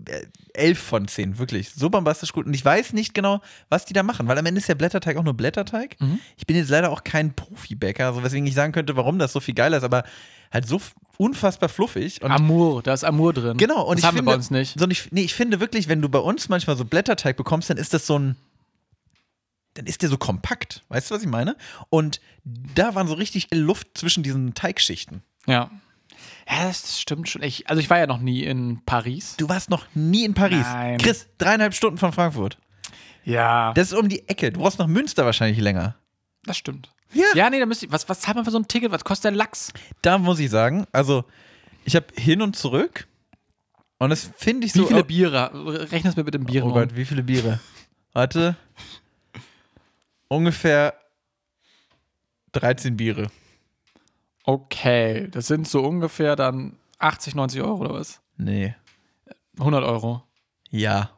Äh, Elf von zehn, wirklich. So bombastisch gut. Und ich weiß nicht genau, was die da machen, weil am Ende ist der Blätterteig auch nur Blätterteig. Mhm. Ich bin jetzt leider auch kein Profibäcker, also weswegen ich sagen könnte, warum das so viel geiler ist, aber halt so unfassbar fluffig. Und Amour, da ist Amour drin. Genau, und das ich haben finde, wir bei uns nicht. So, ich, nee, ich finde wirklich, wenn du bei uns manchmal so Blätterteig bekommst, dann ist das so ein. Dann ist der so kompakt. Weißt du, was ich meine? Und da waren so richtig Luft zwischen diesen Teigschichten. Ja. Ja, das stimmt schon. Ich, also ich war ja noch nie in Paris. Du warst noch nie in Paris. Nein. Chris, dreieinhalb Stunden von Frankfurt. Ja. Das ist um die Ecke. Du brauchst nach Münster wahrscheinlich länger. Das stimmt. Ja. Ja, nee, da müsst ihr, was, was zahlt man für so ein Ticket? Was kostet der Lachs? Da muss ich sagen, also ich habe hin und zurück. Und das finde ich Wie so. viele Biere? Rechne es mir mit dem Bier Oh Gott, wie viele Biere? Warte. Ungefähr 13 Biere. Okay, das sind so ungefähr dann 80, 90 Euro oder was? Nee. 100 Euro. Ja.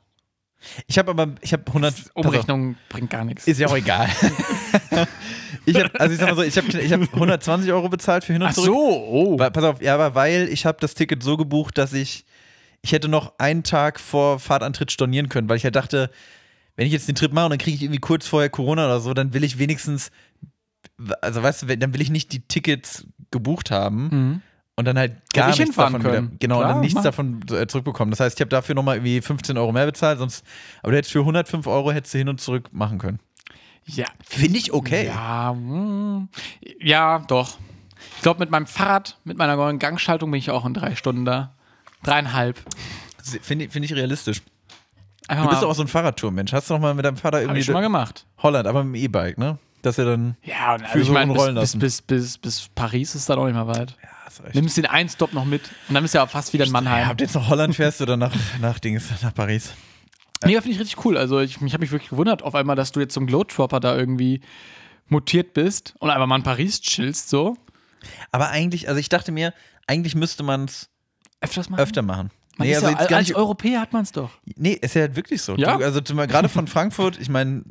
Ich habe aber, ich habe 100. pass auf. Umrechnung bringt gar nichts. Ist ja auch egal. ich habe, also ich sag mal so, ich habe ich hab 120 Euro bezahlt für hin und Ach zurück. so, oh. Weil, pass auf, ja, aber weil ich habe das Ticket so gebucht, dass ich, ich hätte noch einen Tag vor Fahrtantritt stornieren können, weil ich ja dachte, wenn ich jetzt den Trip mache und dann kriege ich irgendwie kurz vorher Corona oder so, dann will ich wenigstens, also weißt du, dann will ich nicht die Tickets gebucht haben Mhm. und dann halt gar ich nichts davon wieder, können. genau, und Klar, dann nichts davon äh, zurückbekommen. Das heißt, ich habe dafür nochmal irgendwie 15 Euro mehr bezahlt, sonst, aber du hättest für 105 Euro hättest du hin und zurück machen können. Ja, Finde ich okay. Ja, mm, ja, doch. Ich glaube, mit meinem Fahrrad, mit meiner neuen Gangschaltung bin ich auch in drei Stunden da. Dreieinhalb. Finde ich, find ich realistisch. Einfach Du bist doch auch so ein Fahrradtour-Mensch. Hast du noch mal mit deinem Vater hab irgendwie ich schon mal gemacht. Holland, aber mit dem E-Bike, ne? Dass er dann. Ja, und also ich so meine, bis, rollen bis, lassen. bis, bis, bis Paris ist dann auch nicht mehr weit. Ja, hast recht. Nimmst den einen Stop noch mit und dann bist du ja fast wieder in Mannheim. Ja, habt ihr jetzt noch Holland fährst oder nach, nach Dings, nach Paris? Nee, finde ich richtig cool. Also ich, ich habe mich wirklich gewundert auf einmal, dass du jetzt zum Globetrotter da irgendwie mutiert bist und einfach mal in Paris chillst so. Aber eigentlich, also ich dachte mir, eigentlich müsste man es Öfters mal. öfter machen. Man nee, also ja, als Europäer hat man es doch. nee, ist ja halt wirklich so. Ja. Du, also gerade von Frankfurt, ich meine,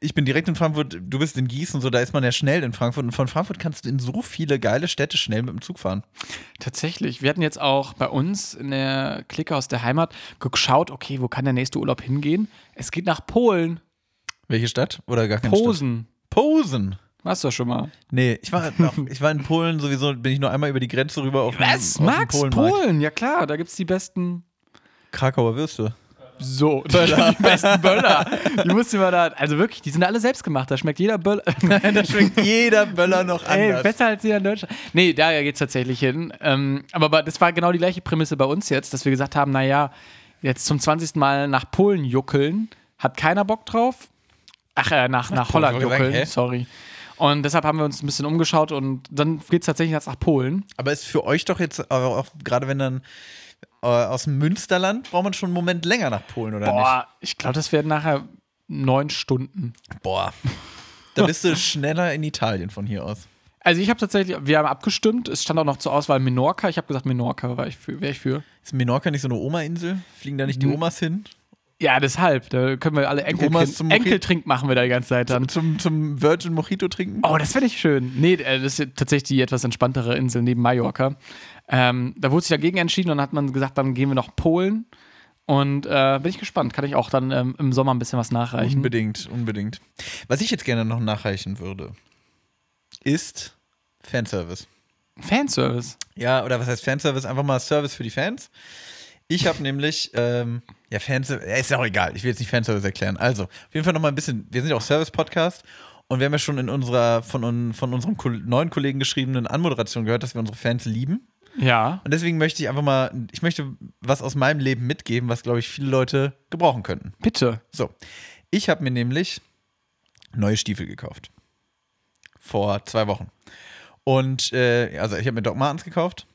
ich bin direkt in Frankfurt, du bist in Gießen, so da ist man ja schnell in Frankfurt und von Frankfurt kannst du in so viele geile Städte schnell mit dem Zug fahren. Tatsächlich. Wir hatten jetzt auch bei uns in der Clique aus der Heimat geschaut, okay, wo kann der nächste Urlaub hingehen? Es geht nach Polen. Welche Stadt? Oder gar keine Stadt? Posen. Posen. Warst du schon mal? Nee, ich war, noch, ich war in Polen sowieso, bin ich nur einmal über die Grenze rüber auf Was? den Max? Polen? Ja klar, da gibt es die besten. Krakauer Würste. So, die besten Böller. Die musst du mal da. Also wirklich, die sind alle selbst gemacht. Da schmeckt jeder Böller. da schmeckt jeder Böller noch Ey, anders. besser als jeder in Deutschland. Nee, da geht's tatsächlich hin. Ähm, aber das war genau die gleiche Prämisse bei uns jetzt, dass wir gesagt haben, naja, jetzt zum 20. Mal nach Polen juckeln, hat keiner Bock drauf. Ach, äh, nach, nach Holland juckeln, hä? sorry. Und deshalb haben wir uns ein bisschen umgeschaut und dann geht's tatsächlich jetzt nach Polen. Aber ist für euch doch jetzt, auch, auch gerade wenn dann äh, aus dem Münsterland, braucht man schon einen Moment länger nach Polen, oder Boah, ich glaube, das werden nachher neun Stunden. nicht? Boah. Da bist du schneller in Italien von hier aus. Also ich habe tatsächlich, wir haben abgestimmt, es stand auch noch zur Auswahl Menorca. Ich habe gesagt, Menorca war ich für, wäre ich für. Ist Menorca nicht so eine Oma-Insel? Fliegen da nicht die Hm. Omas hin? Ja, deshalb. Da können wir alle Enkeltrink, machen wir da die ganze Zeit dann. Zum, zum Virgin Mojito trinken? Oh, das fände ich schön. Nee, äh, das ist tatsächlich die etwas entspanntere Insel neben Mallorca. Ähm, da wurde sich dagegen entschieden und dann hat man gesagt, dann gehen wir nach Polen. Und äh, bin ich gespannt. Kann ich auch dann ähm, im Sommer ein bisschen was nachreichen. Unbedingt, unbedingt. Was ich jetzt gerne noch nachreichen würde, ist Fanservice. Fanservice. Ja, oder was heißt Fanservice? Einfach mal Service für die Fans. Ich habe nämlich, ähm, ja, Fanservice, ja, ist ja auch egal, ich will jetzt nicht Fanservice erklären. Also, auf jeden Fall nochmal ein bisschen, wir sind ja auch Service-Podcast und wir haben ja schon in unserer, von, von unserem neuen Kollegen geschriebenen Anmoderation gehört, dass wir unsere Fans lieben. Ja. Und deswegen möchte ich einfach mal, ich möchte was aus meinem Leben mitgeben, was, glaube ich, viele Leute gebrauchen könnten. Bitte. So, ich habe mir nämlich neue Stiefel gekauft. Vor zwei Wochen. Und, äh, also ich habe mir Doc Martens gekauft.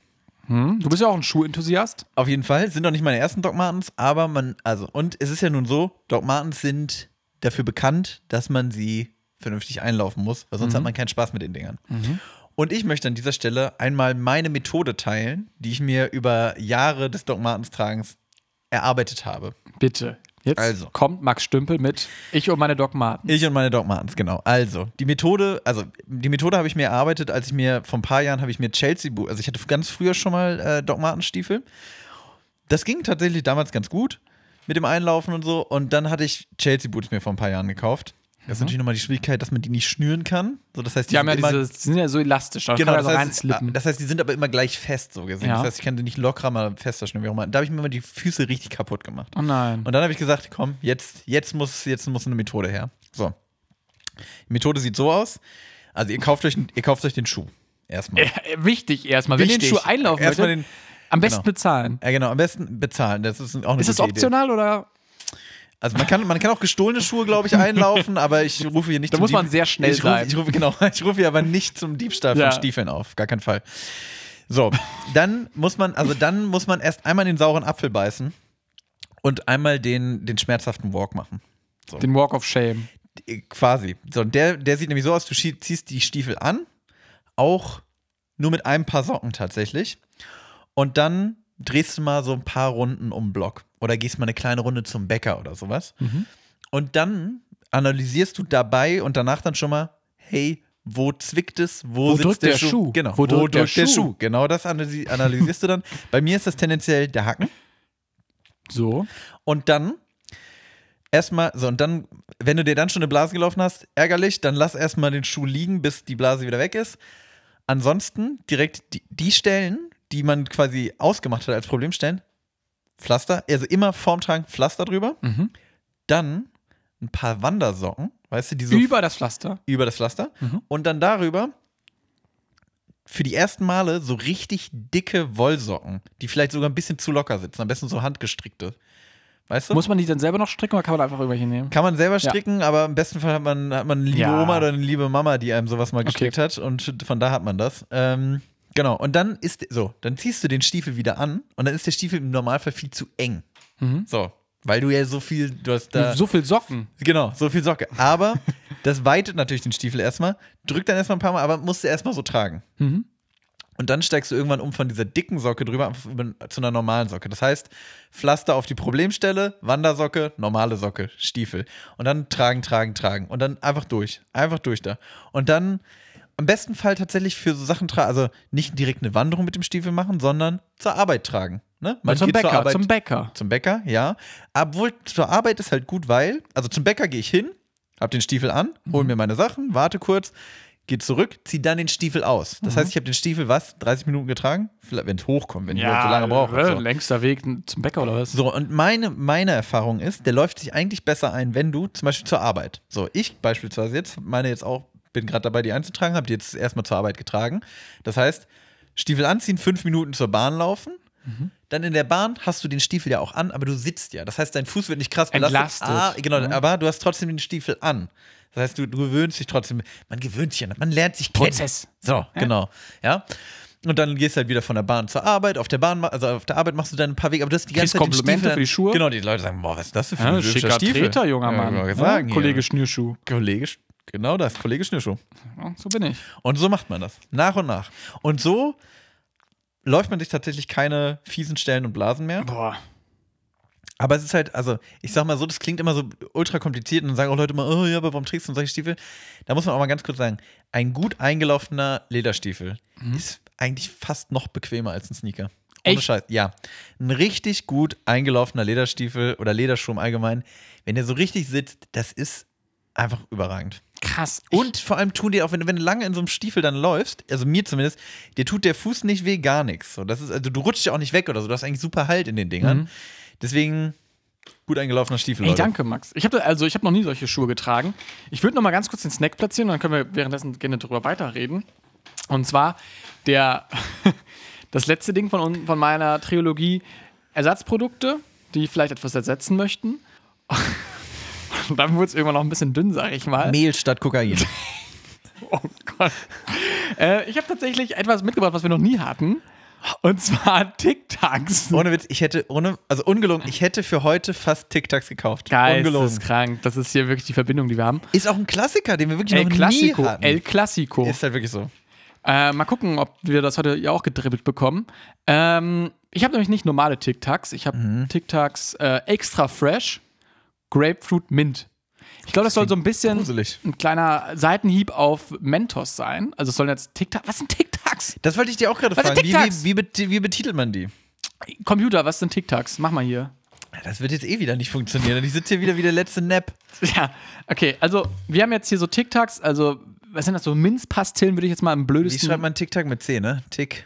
Hm? Du bist ja auch ein Schuhenthusiast. Auf jeden Fall. Sind noch nicht meine ersten Doc Martens, aber man, also, und es ist ja nun so, Doc Martens sind dafür bekannt, dass man sie vernünftig einlaufen muss, weil sonst hat man keinen Spaß mit den Dingern. Und ich möchte an dieser Stelle einmal meine Methode teilen, die ich mir über Jahre des Doc Martens Tragens erarbeitet habe. Bitte. Jetzt Also. kommt Max Stümpel mit Ich und meine Doc Martens. Ich und meine Doc Martens, genau. Also, die Methode, also die Methode habe ich mir erarbeitet, als ich mir vor ein paar Jahren habe ich mir Chelsea also ich hatte ganz früher schon mal äh, Doc Martens Stiefel. Das ging tatsächlich damals ganz gut mit dem Einlaufen und so und dann hatte ich Chelsea Boots mir vor ein paar Jahren gekauft. Das ist natürlich nochmal die Schwierigkeit, dass man die nicht schnüren kann. So, das heißt, Die ja sind immer- diese, die sind ja so elastisch, da Genau, das so heißt, das heißt, die sind aber immer gleich fest so gesehen. Ja. Das heißt, ich kann die nicht lockerer mal fester schnüren, wie auch immer. Da habe ich mir immer die Füße richtig kaputt gemacht. Oh nein. Und dann habe ich gesagt, komm, jetzt, jetzt, muss, jetzt muss eine Methode her. So. Die Methode sieht so aus. Also ihr kauft euch, ihr kauft euch den Schuh. Erstmal. Wichtig erstmal. Wenn ihr den. Schuh einlaufen Erstmal möchtet, den- am besten genau. bezahlen. Ja, genau, am besten bezahlen. Das ist auch eine Ist das optional oder? Also man kann, man kann auch gestohlene Schuhe, glaube ich, einlaufen, aber ich rufe hier nicht Da zum muss man Dieb- sehr schnell ich rufe, sein. Ich rufe, genau, ich rufe hier aber nicht zum Diebstahl Ja. von Stiefeln auf. Gar keinen Fall. So, dann muss man, also dann muss man erst einmal den sauren Apfel beißen und einmal den, den schmerzhaften Walk machen. Den Walk of Shame. Quasi. So, und der, der sieht nämlich so aus, du ziehst die Stiefel an, auch nur mit einem Paar Socken tatsächlich. Und dann drehst du mal so ein paar Runden um den Block. Oder gehst mal eine kleine Runde zum Bäcker oder sowas. Und dann analysierst du dabei und danach dann schon mal, hey, wo zwickt es, wo, Wo sitzt drückt der, der Schuh? Schuh? Genau, Wo drückt der der Schuh? Schuh? Genau das analysi- analysierst du dann. Bei mir ist das tendenziell der Hacken. So. Und dann erstmal, so, und dann, wenn du dir dann schon eine Blase gelaufen hast, ärgerlich, dann lass erstmal den Schuh liegen, bis die Blase wieder weg ist. Ansonsten direkt die, die Stellen, die man quasi ausgemacht hat als Problemstellen, Pflaster, also immer vorm Tragen Pflaster drüber. Mhm. Dann ein paar Wandersocken, weißt du, die so Über das Pflaster. über das Pflaster. Mhm. Und dann darüber für die ersten Male so richtig dicke Wollsocken, die vielleicht sogar ein bisschen zu locker sitzen. Am besten so handgestrickte. Weißt du? Muss man die dann selber noch stricken oder kann man einfach irgendwelche nehmen? Kann man selber stricken, aber im besten Fall hat man, hat man eine liebe Ja. Oma oder eine liebe Mama, die einem sowas mal gestrickt hat und von da hat man das. Ähm, genau, und dann ist, so, dann ziehst du den Stiefel wieder an und dann ist der Stiefel im Normalfall viel zu eng. Mhm. So, weil du ja so viel, du hast da, so viel Socken. genau, so viel Socke. Aber das weitet natürlich den Stiefel erstmal, drückt dann erstmal ein paar Mal, aber musst du erstmal so tragen. Mhm. Und dann steigst du irgendwann um von dieser dicken Socke drüber zu einer normalen Socke. Das heißt, Pflaster auf die Problemstelle, Wandersocke, normale Socke, Stiefel. Und dann tragen, tragen, tragen. Und dann einfach durch. Einfach durch da. Und dann am besten Fall tatsächlich für so Sachen tragen, also nicht direkt eine Wanderung mit dem Stiefel machen, sondern zur Arbeit tragen. Ne? Man zum geht zur Bäcker, Arbeit, zum Bäcker. zum Bäcker, ja. Obwohl zur Arbeit ist halt gut, weil, also zum Bäcker gehe ich hin, hab den Stiefel an, hol mir meine Sachen, warte kurz, gehe zurück, zieh dann den Stiefel aus. Das heißt, ich habe den Stiefel, was, 30 Minuten getragen? Wenn es hochkommt, wenn ich überhaupt so lange brauche. So. längster Weg zum Bäcker oder was? So, und meine, meine Erfahrung ist, der läuft sich eigentlich besser ein, wenn du zum Beispiel zur Arbeit. So, ich beispielsweise jetzt, meine jetzt auch, bin gerade dabei, die einzutragen, habe die jetzt erstmal zur Arbeit getragen. Das heißt, Stiefel anziehen, fünf Minuten zur Bahn laufen. Mhm. Dann in der Bahn hast du den Stiefel ja auch an, aber du sitzt ja. Das heißt, dein Fuß wird nicht krass belastet. Entlastet. Ah, genau, Mhm. aber du hast trotzdem den Stiefel an. Das heißt, du, du gewöhnst dich trotzdem, man gewöhnt sich an, man lernt sich kennen. Prozess. So, genau. Ja. Und dann gehst du halt wieder von der Bahn zur Arbeit. Auf der Bahn, also auf der Arbeit machst du dann ein paar Wege, aber du hast die ganze Kriegst Zeit den Komplimente Stiefel für die Schuhe? Genau, die Leute sagen, boah, was ist das für Ja, ein hübscher schicker Stiefel? Treter, junger Ja, Mann. Ja, sagen, hier. Kollege Schnürschuh. Kollege, Sch- genau das, Kollege Schnürschuh. Ja, so bin ich. Und so macht man das. Nach und nach. Und so läuft man sich tatsächlich keine fiesen Stellen und Blasen mehr. Boah. Aber es ist halt, also, ich sag mal so, das klingt immer so ultra kompliziert und dann sagen auch Leute immer, oh ja, aber warum trägst du solche Stiefel? Da muss man auch mal ganz kurz sagen, ein gut eingelaufener Lederstiefel ist eigentlich fast noch bequemer als ein Sneaker. Ohne Echt? Scheiß. Ja. Ein richtig gut eingelaufener Lederstiefel oder Lederschuh im Allgemeinen, wenn der so richtig sitzt, das ist einfach überragend. Krass. Und vor allem tun dir auch, wenn du, wenn du lange in so einem Stiefel dann läufst, also mir zumindest, dir tut der Fuß nicht weh, gar nichts. So, das ist, also du rutschst ja auch nicht weg oder so, du hast eigentlich super Halt in den Dingern. Mhm. Deswegen gut eingelaufener Stiefel. Ey, Leute. danke, Max. Ich habe also ich habe noch nie solche Schuhe getragen. Ich würde noch mal ganz kurz den Snack platzieren und dann können wir währenddessen gerne darüber weiterreden. Und zwar der das letzte Ding von, von meiner Trilogie Ersatzprodukte, die vielleicht etwas ersetzen möchten. Und dann wurde es irgendwann noch ein bisschen dünn, sage ich mal. Mehl statt Kokain. Oh Gott. äh, ich habe tatsächlich etwas mitgebracht, was wir noch nie hatten. Und zwar Tic-Tacs. ohne Witz, ich hätte, ohne, also ungelogen, ich hätte für heute fast Tic Tacs gekauft. Ungelogen. Geisteskrank. Das ist hier wirklich die Verbindung, die wir haben. Ist auch ein Klassiker, den wir wirklich El noch Clasico. nie hatten. El Clasico. ist halt wirklich so. Äh, mal gucken, ob wir das heute ja auch gedribbelt bekommen. Ähm, ich habe nämlich nicht normale Tic Tacs. Ich habe Mhm. Tic Tacs äh, extra fresh, Grapefruit Mint. Ich glaube, das soll so ein bisschen gruselig. ein kleiner Seitenhieb auf Mentos sein. Also es sollen jetzt Tacs. Was sind Tic Tacs? Das wollte ich dir auch gerade sind fragen. Wie, wie, wie, wie betitelt man die? Computer, was sind Tic Tacs? Mach mal hier. Das wird jetzt eh wieder nicht funktionieren. Ich sitze hier wieder wie der letzte Nap. Ja, okay. Also wir haben jetzt hier so Tic Tacs. Also was sind das so Minzpastillen? Würde ich jetzt mal im Wie blödesten. schreibt man Tic Tac mit C, ne? Tick.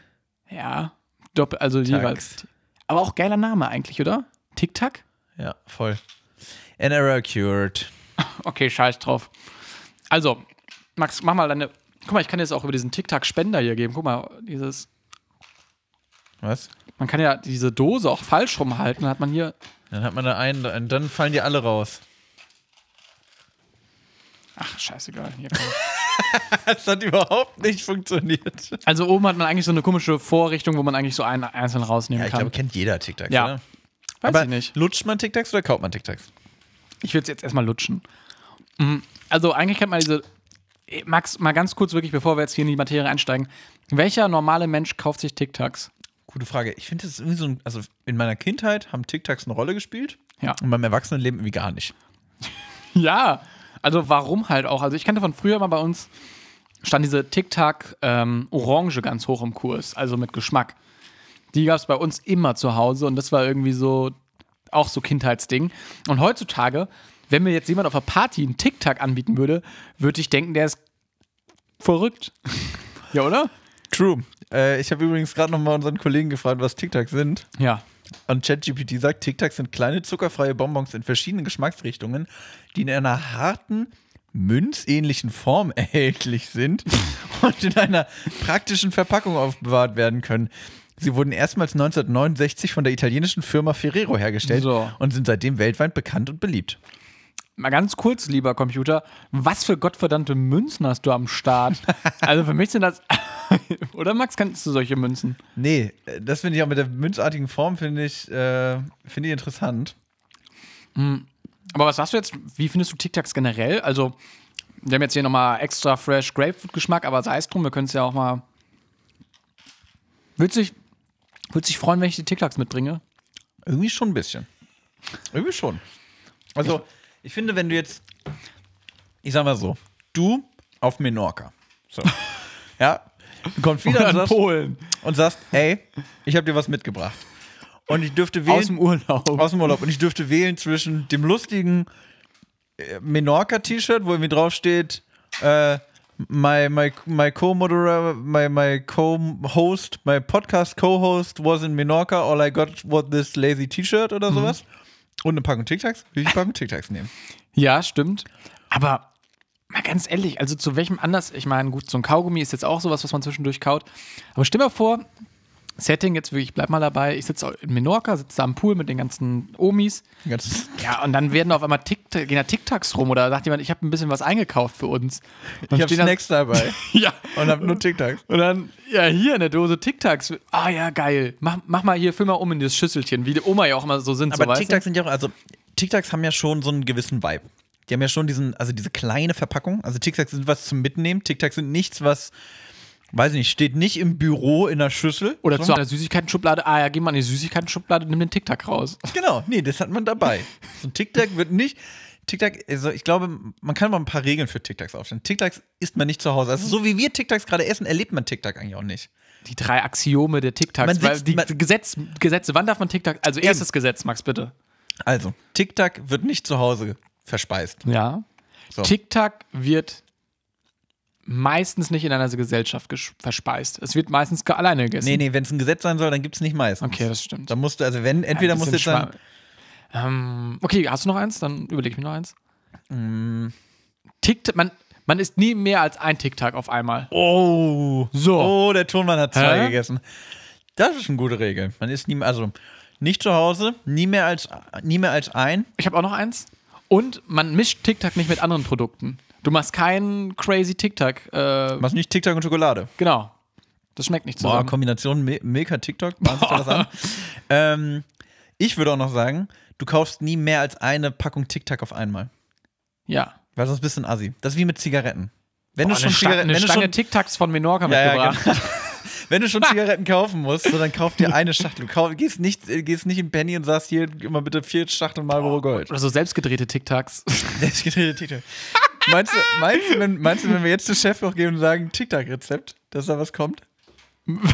Ja, doppel, also jeweils. Aber auch geiler Name eigentlich, oder? Tic Tac? Ja, voll. An error cured. Okay, scheiß drauf. Also, Max, mach mal deine. Guck mal, ich kann jetzt auch über diesen Tic-Tac-Spender hier geben. Guck mal, dieses. Was? Man kann ja diese Dose auch falsch rumhalten. Dann hat man hier. Dann hat man da einen, und dann fallen die alle raus. Ach, scheißegal. Hier. Das hat überhaupt nicht funktioniert. also, oben hat man eigentlich so eine komische Vorrichtung, wo man eigentlich so einen einzeln rausnehmen Ja, ich kann. glaube, kennt jeder Tacs, Ja. oder? Weiß Aber ich nicht. lutscht man Tic Tacs oder kauft man Tic Tacs? Ich würde es jetzt erstmal lutschen. Mhm. Also, eigentlich kennt man diese Äh, Max, mal ganz kurz wirklich, bevor wir jetzt hier in die Materie einsteigen. Welcher normale Mensch kauft sich TikToks? Gute Frage. Ich finde, das ist irgendwie so ein, also in meiner Kindheit haben TikToks eine Rolle gespielt. Ja. Und beim Erwachsenenleben irgendwie gar nicht. Ja, also warum halt auch? Also ich kannte von früher mal bei uns, stand diese TikTok ähm, Orange ganz hoch im Kurs, also mit Geschmack. Die gab es bei uns immer zu Hause und das war irgendwie so, auch so Kindheitsding. Und heutzutage, wenn mir jetzt jemand auf einer Party einen TikTok anbieten würde, würde ich denken, der ist verrückt. ja, oder? True. Äh, ich habe übrigens gerade nochmal unseren Kollegen gefragt, was TikToks sind. Ja. Und ChatGPT sagt, TikToks sind kleine zuckerfreie Bonbons in verschiedenen Geschmacksrichtungen, die in einer harten, münzähnlichen Form erhältlich sind und in einer praktischen Verpackung aufbewahrt werden können. Sie wurden erstmals 1969 von der italienischen Firma Ferrero hergestellt So. und sind seitdem weltweit bekannt und beliebt. Mal ganz kurz, lieber Computer, was für gottverdammte Münzen hast du am Start? also für mich sind das. oder Max, kennst du solche Münzen? Nee, äh, das finde ich auch mit der münzartigen Form, finde ich, äh, finde ich interessant. Aber was sagst du jetzt? Wie findest du TikToks generell? Also, wir haben jetzt hier nochmal extra fresh Grapefruit-Geschmack, aber sei es drum, wir können es ja auch mal. Würdest du dich, freuen, wenn ich die TikToks mitbringe? Irgendwie schon ein bisschen. Irgendwie schon. Also, ich finde, wenn du jetzt, ich sag mal so, du auf Menorca, so, ja, du kommst wieder sagst, Polen. und sagst, ey, ich habe dir was mitgebracht. Und ich dürfte wählen, Aus dem Urlaub. aus dem Urlaub, und ich dürfte wählen zwischen dem lustigen äh, Menorca-T-Shirt, wo irgendwie draufsteht, äh, my, my, my co-moderator, my, my co-host, my podcast co-host was in Menorca, all I got was this lazy T-Shirt oder sowas. Und eine Packung Tic-Tacs, würde ich eine Packung Tic-Tacs nehmen. Ja, stimmt. Aber mal ganz ehrlich, also zu welchem anders, ich meine, gut, so ein Kaugummi ist jetzt auch sowas, was man zwischendurch kaut. Aber stell dir vor, Setting jetzt wirklich, ich bleib mal dabei, ich sitze in Menorca, sitze da am Pool mit den ganzen Omis. Ganz, Ja, und dann werden auf einmal TikTok, gehen da TikToks rum oder sagt jemand, ich habe ein bisschen was eingekauft für uns. ich habe stehen da- Snacks dabei Ja. und habe nur Tic-Tacs. Und dann, ja, hier eine Dose TikToks. Ah ja, geil. Mach, mach mal hier, füll mal um in das Schüsselchen, wie die Oma ja auch immer so sind. so, Aber du? TikToks sind ja auch, also TikToks haben ja schon so einen gewissen Vibe. Die haben ja schon diesen, also diese kleine Verpackung. Also TikToks sind was zum Mitnehmen. TikToks sind nichts, was, weiß ich nicht, steht nicht im Büro in der Schüssel. Oder zu einer Süßigkeiten-Schublade. Ah ja, geh mal in die Süßigkeiten-Schublade, nimm den TikTok raus. Genau, nee, das hat man dabei. So ein TikTok wird nicht. TikTok, also ich glaube, man kann mal ein paar Regeln für TikToks aufstellen. TikToks isst man nicht zu Hause. Also so wie wir TikToks gerade essen, erlebt man TikTok eigentlich auch nicht. Die drei Axiome der TikToks. Man weil die Gesetz, Gesetze, wann darf man TikTok? Also erstes Gesetz, Max, bitte. Also, TikTok wird nicht zu Hause verspeist. Ja. So. TikTok wird meistens nicht in einer Gesellschaft verspeist. Es wird meistens alleine gegessen. Nee, nee, wenn es ein Gesetz sein soll, dann gibt es nicht meistens. Okay, das stimmt. Da musst du, also wenn, entweder musst du dann. Ähm, okay, hast du noch eins? Dann überlege ich mir noch eins. Mm. TikTok, man, man isst nie mehr als ein TikTok auf einmal. Oh. So. Oh, der Tonmann hat zwei Hä? gegessen. Das ist eine gute Regel. Man ist nie mehr, also nicht zu Hause, nie mehr als, nie mehr als ein. Ich habe auch noch eins. Und man mischt TikTok nicht mit anderen Produkten. Du machst keinen crazy TikTok. Äh, Machst nicht TikTok und Schokolade. genau. Das schmeckt nicht Boah, zusammen. Kombination Mi- Milka TikTok. ähm, ich würde auch noch sagen, du kaufst nie mehr als eine Packung TikTok auf einmal. ja. Weil sonst bist du ein Assi. Das ist wie mit Zigaretten. Wenn Boah, du schon Zigaretten, eine Stange TikToks von Menorca Ja, ja, mitgebracht. wenn du schon Zigaretten kaufen musst, so, dann kauf dir eine Schachtel. Du kauf, gehst, nicht, äh, gehst nicht in Penny und sagst hier immer bitte vier Schachteln Marlboro Gold. Oder so selbstgedrehte TikToks. Das gedrehte TikTok. Meinst du, meinst, du, wenn, meinst du, wenn wir jetzt den Chef noch geben und sagen, TikTok-Rezept, dass da was kommt?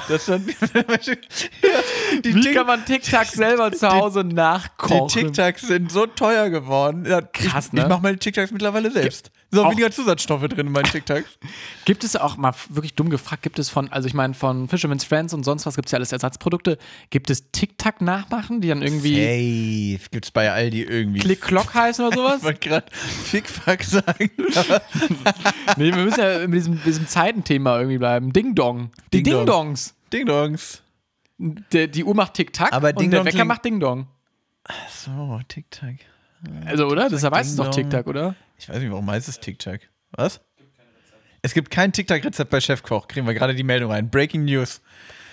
Das dann, die, Wie kann man TikToks selber zu Hause die nachkochen? TikToks sind so teuer geworden. Krass, ich, ne? Ich mache meine TikToks mittlerweile selbst. Sind auch weniger Zusatzstoffe drin in meinen TikToks. Gibt es auch mal wirklich dumm gefragt, gibt es von, also ich meine, von Fisherman's Friends und sonst was gibt es ja alles Ersatzprodukte. Gibt es TikTok-Nachmachen, die dann irgendwie Safe. Gibt's bei Aldi irgendwie. Klick-Klock heißen oder sowas? Ich wollte gerade Fick-Fuck sagen. nee, wir müssen ja mit diesem, diesem Zeitenthema irgendwie bleiben. Ding-Dong. Die Ding-Dong. Ding-Dongs. Ding-Dongs. Der, die Uhr macht Tick-Tack Aber und der Ding-Dong Wecker macht Ding-Dong. So, TikTok. Also, oder? Deshalb heißt es doch Ding-Dong. Tic-Tac, oder? Ich weiß nicht, warum heißt es TikTok. Was? Es gibt kein TikTok-Rezept bei Chefkoch. Kriegen wir gerade die Meldung rein. Breaking News.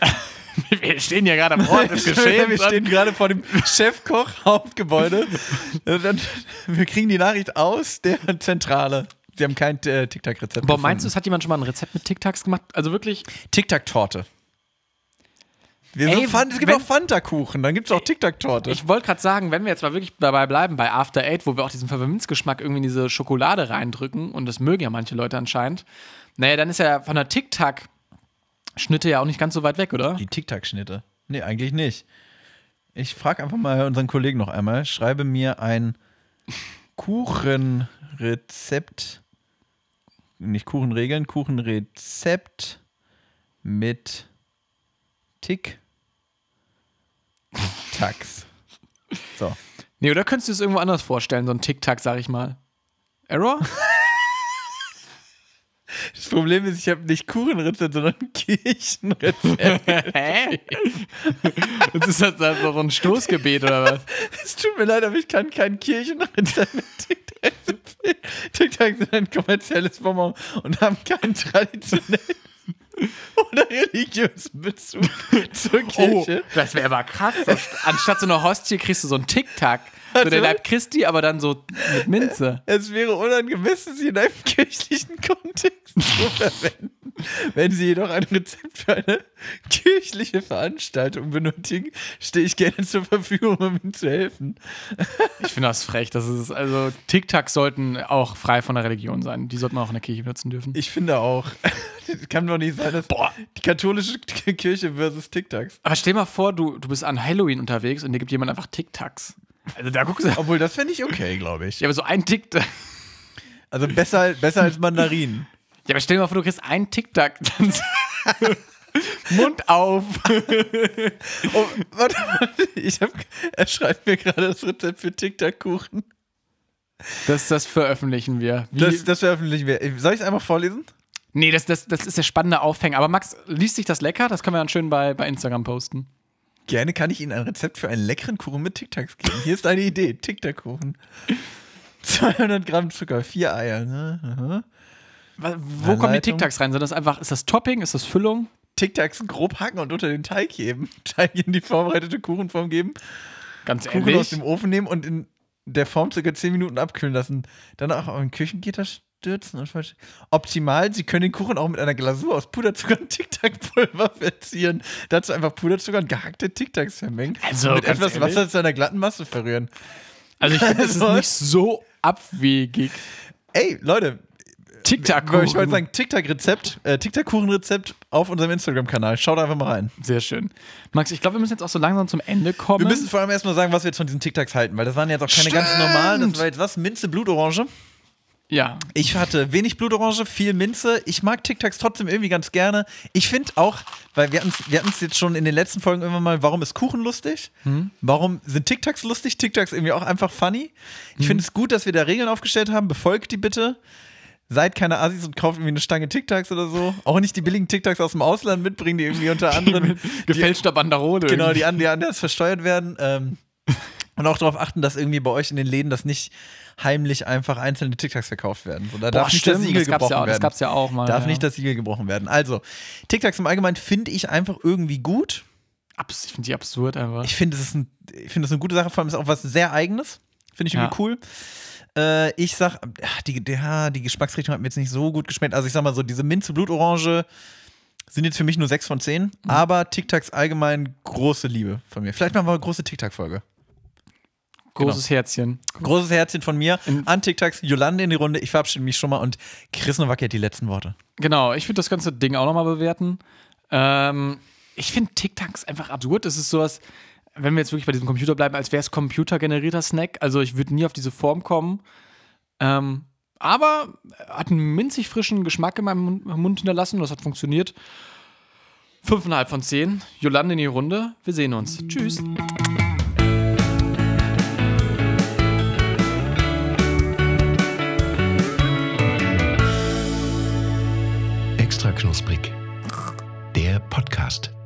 Wir stehen ja gerade am Ort des wir Geschehens. stehen gerade vor dem Chefkoch-Hauptgebäude. wir kriegen die Nachricht aus der Zentrale. Sie haben kein äh, TikTok-Rezept. Boah, meinst du, es hat jemand schon mal ein Rezept mit TikToks gemacht? Also wirklich, TikTok-Torte. Wir Ey, Fan- es gibt wenn- auch Fanta-Kuchen, dann gibt es auch TikTok-Torte. ich wollte gerade sagen, wenn wir jetzt mal wirklich dabei bleiben, bei After Eight, wo wir auch diesen Pfefferminzgeschmack irgendwie in diese Schokolade reindrücken, und das mögen ja manche Leute anscheinend, naja, dann ist ja von der TikTok-Schnitte ja auch nicht ganz so weit weg, oder? Die TikTok-Schnitte. Nee, eigentlich nicht. Ich frage einfach mal unseren Kollegen noch einmal. Schreibe mir ein Kuchenrezept. Nicht Kuchenregeln, Kuchenrezept mit Tic-Tacs. So. Nee, oder könntest du es irgendwo anders vorstellen, so ein TikTok, sag ich mal. Error? Das Problem ist, ich habe nicht Kuchenrezept, sondern Kirchenrezept. Hä? Jetzt ist das dann so ein Stoßgebet oder was? Es tut mir leid, aber ich kann kein Kirchenrezept mit TikTok empfehlen. TikTok sind ein kommerzielles Bonbon und haben keinen traditionellen oder religiösen Bezug zur Oh, Kirche. das wäre aber krass. Anstatt so einer Hostie kriegst du so ein Tic-Tac. So der Leib Christi, aber dann so mit Minze. Es wäre unangemessen, sie in einem kirchlichen Kontext zu verwenden. Wenn Sie jedoch ein Rezept für eine kirchliche Veranstaltung benötigen, stehe ich gerne zur Verfügung, um Ihnen zu helfen. Ich finde das frech. Das ist, also TikToks sollten auch frei von der Religion sein. Die sollten auch in der Kirche benutzen dürfen. Ich finde auch, es kann doch nicht sein, dass Boah. die katholische Kirche versus TikToks. Aber stell mal vor, du, du bist an Halloween unterwegs und dir gibt jemand einfach TikToks. Also da guckst du. Obwohl, das fände ich okay, glaube ich. Ja, aber so ein TikTok. Also besser, besser als Mandarinen. Ja, aber stell dir mal vor, du kriegst einen TikTok. Dann Mund auf. Oh, warte, warte, ich hab, er schreibt mir gerade das Rezept für TikTok-Kuchen. Das, das veröffentlichen wir. Wie, Das, das veröffentlichen wir. Soll ich es einfach vorlesen? nee, das, das, das ist der spannende Aufhänger. Aber Max, liest sich das lecker? Das können wir dann schön bei, bei Instagram posten. Gerne kann ich Ihnen ein Rezept für einen leckeren Kuchen mit TikToks geben. Hier ist eine Idee: TikTok-Kuchen. 200 Gramm Zucker, vier Eier. Ne? Wo kommen die. TikToks rein? Sind das einfach, ist das Topping? Ist das Füllung? TikToks grob hacken und unter den Teig heben. Teig in die vorbereitete Kuchenform geben. Ganz Kuchen ehrlich. aus dem Ofen nehmen und in der Form circa 10 Minuten abkühlen lassen. Dann auch auf ein Küchengitter stürzen und versch- Optimal, Sie können den Kuchen auch mit einer Glasur aus Puderzucker und Tic-Tac-Pulver verzieren. Dazu einfach Puderzucker und gehackte Tic-Tacs vermengen. Also, mit ganz etwas ehrlich? Wasser zu einer glatten Masse verrühren. Also ich finde, das ist Also- nicht so abwegig. Ey, Leute, TikTok. ich wollte sagen, Tic-Tac-Rezept, äh, Tic-Tac-Kuchen-Rezept auf unserem Instagram-Kanal. Schaut einfach mal rein. Sehr schön. Max, ich glaube, wir müssen jetzt auch so langsam zum Ende kommen. Wir müssen vor allem erstmal sagen, was wir jetzt von diesen Tic-Tacs halten, weil das waren jetzt auch keine ganz Stimmt. normalen. Das war jetzt was? Minze, Blutorange. Ja. Ich hatte wenig Blutorange, viel Minze. Ich mag TikToks trotzdem irgendwie ganz gerne. Ich finde auch, weil wir hatten es wir hatten's jetzt schon in den letzten Folgen immer mal, warum ist Kuchen lustig? Warum sind TikToks lustig? TikToks irgendwie auch einfach funny. Ich finde es gut, dass wir da Regeln aufgestellt haben. Befolgt die bitte. Seid keine Assis und kauft irgendwie eine Stange TikToks oder so. Auch nicht die billigen TikToks aus dem Ausland mitbringen, die irgendwie unter anderem Gefälschter Banderole. Genau, die, die anders versteuert werden. Ähm, und auch darauf achten, dass irgendwie bei euch in den Läden das nicht heimlich einfach einzelne TikToks verkauft werden. So, da Boah, darf nicht stimmt, das Siegel das gebrochen ja auch, werden. Das gab's ja auch mal. darf ja. nicht das Siegel gebrochen werden. Also, TikToks im Allgemeinen finde ich einfach irgendwie gut. Abs ich finde die absurd einfach. Ich finde, es ein, ich finde es eine gute Sache, vor allem ist auch was sehr Eigenes. Finde ich irgendwie Ja. cool. Äh, ich sag, ach, die, die, die Geschmacksrichtung hat mir jetzt nicht so gut geschmeckt. Also ich sag mal so, diese Minze Blutorange sind jetzt für mich nur 6 von 10. Mhm. Aber TikToks allgemein große Liebe von mir. Vielleicht machen wir eine große TikTok-Folge. Großes Herzchen. Großes Herzchen von mir In- an TikToks, Jolande in die Runde. Ich verabschiede mich schon mal und Chris Nowacki hat die letzten Worte. Genau, ich würde das ganze Ding auch nochmal bewerten. Ähm, ich finde TikToks einfach absurd. Es ist sowas, wenn wir jetzt wirklich bei diesem Computer bleiben, als wäre es computergenerierter Snack. Also ich würde nie auf diese Form kommen. Ähm, aber hat einen minzig frischen Geschmack in meinem Mund- Mund hinterlassen. Das hat funktioniert. Fünfeinhalb von zehn. Jolande in die Runde. Wir sehen uns. Tschüss. Knusprig. Der Podcast.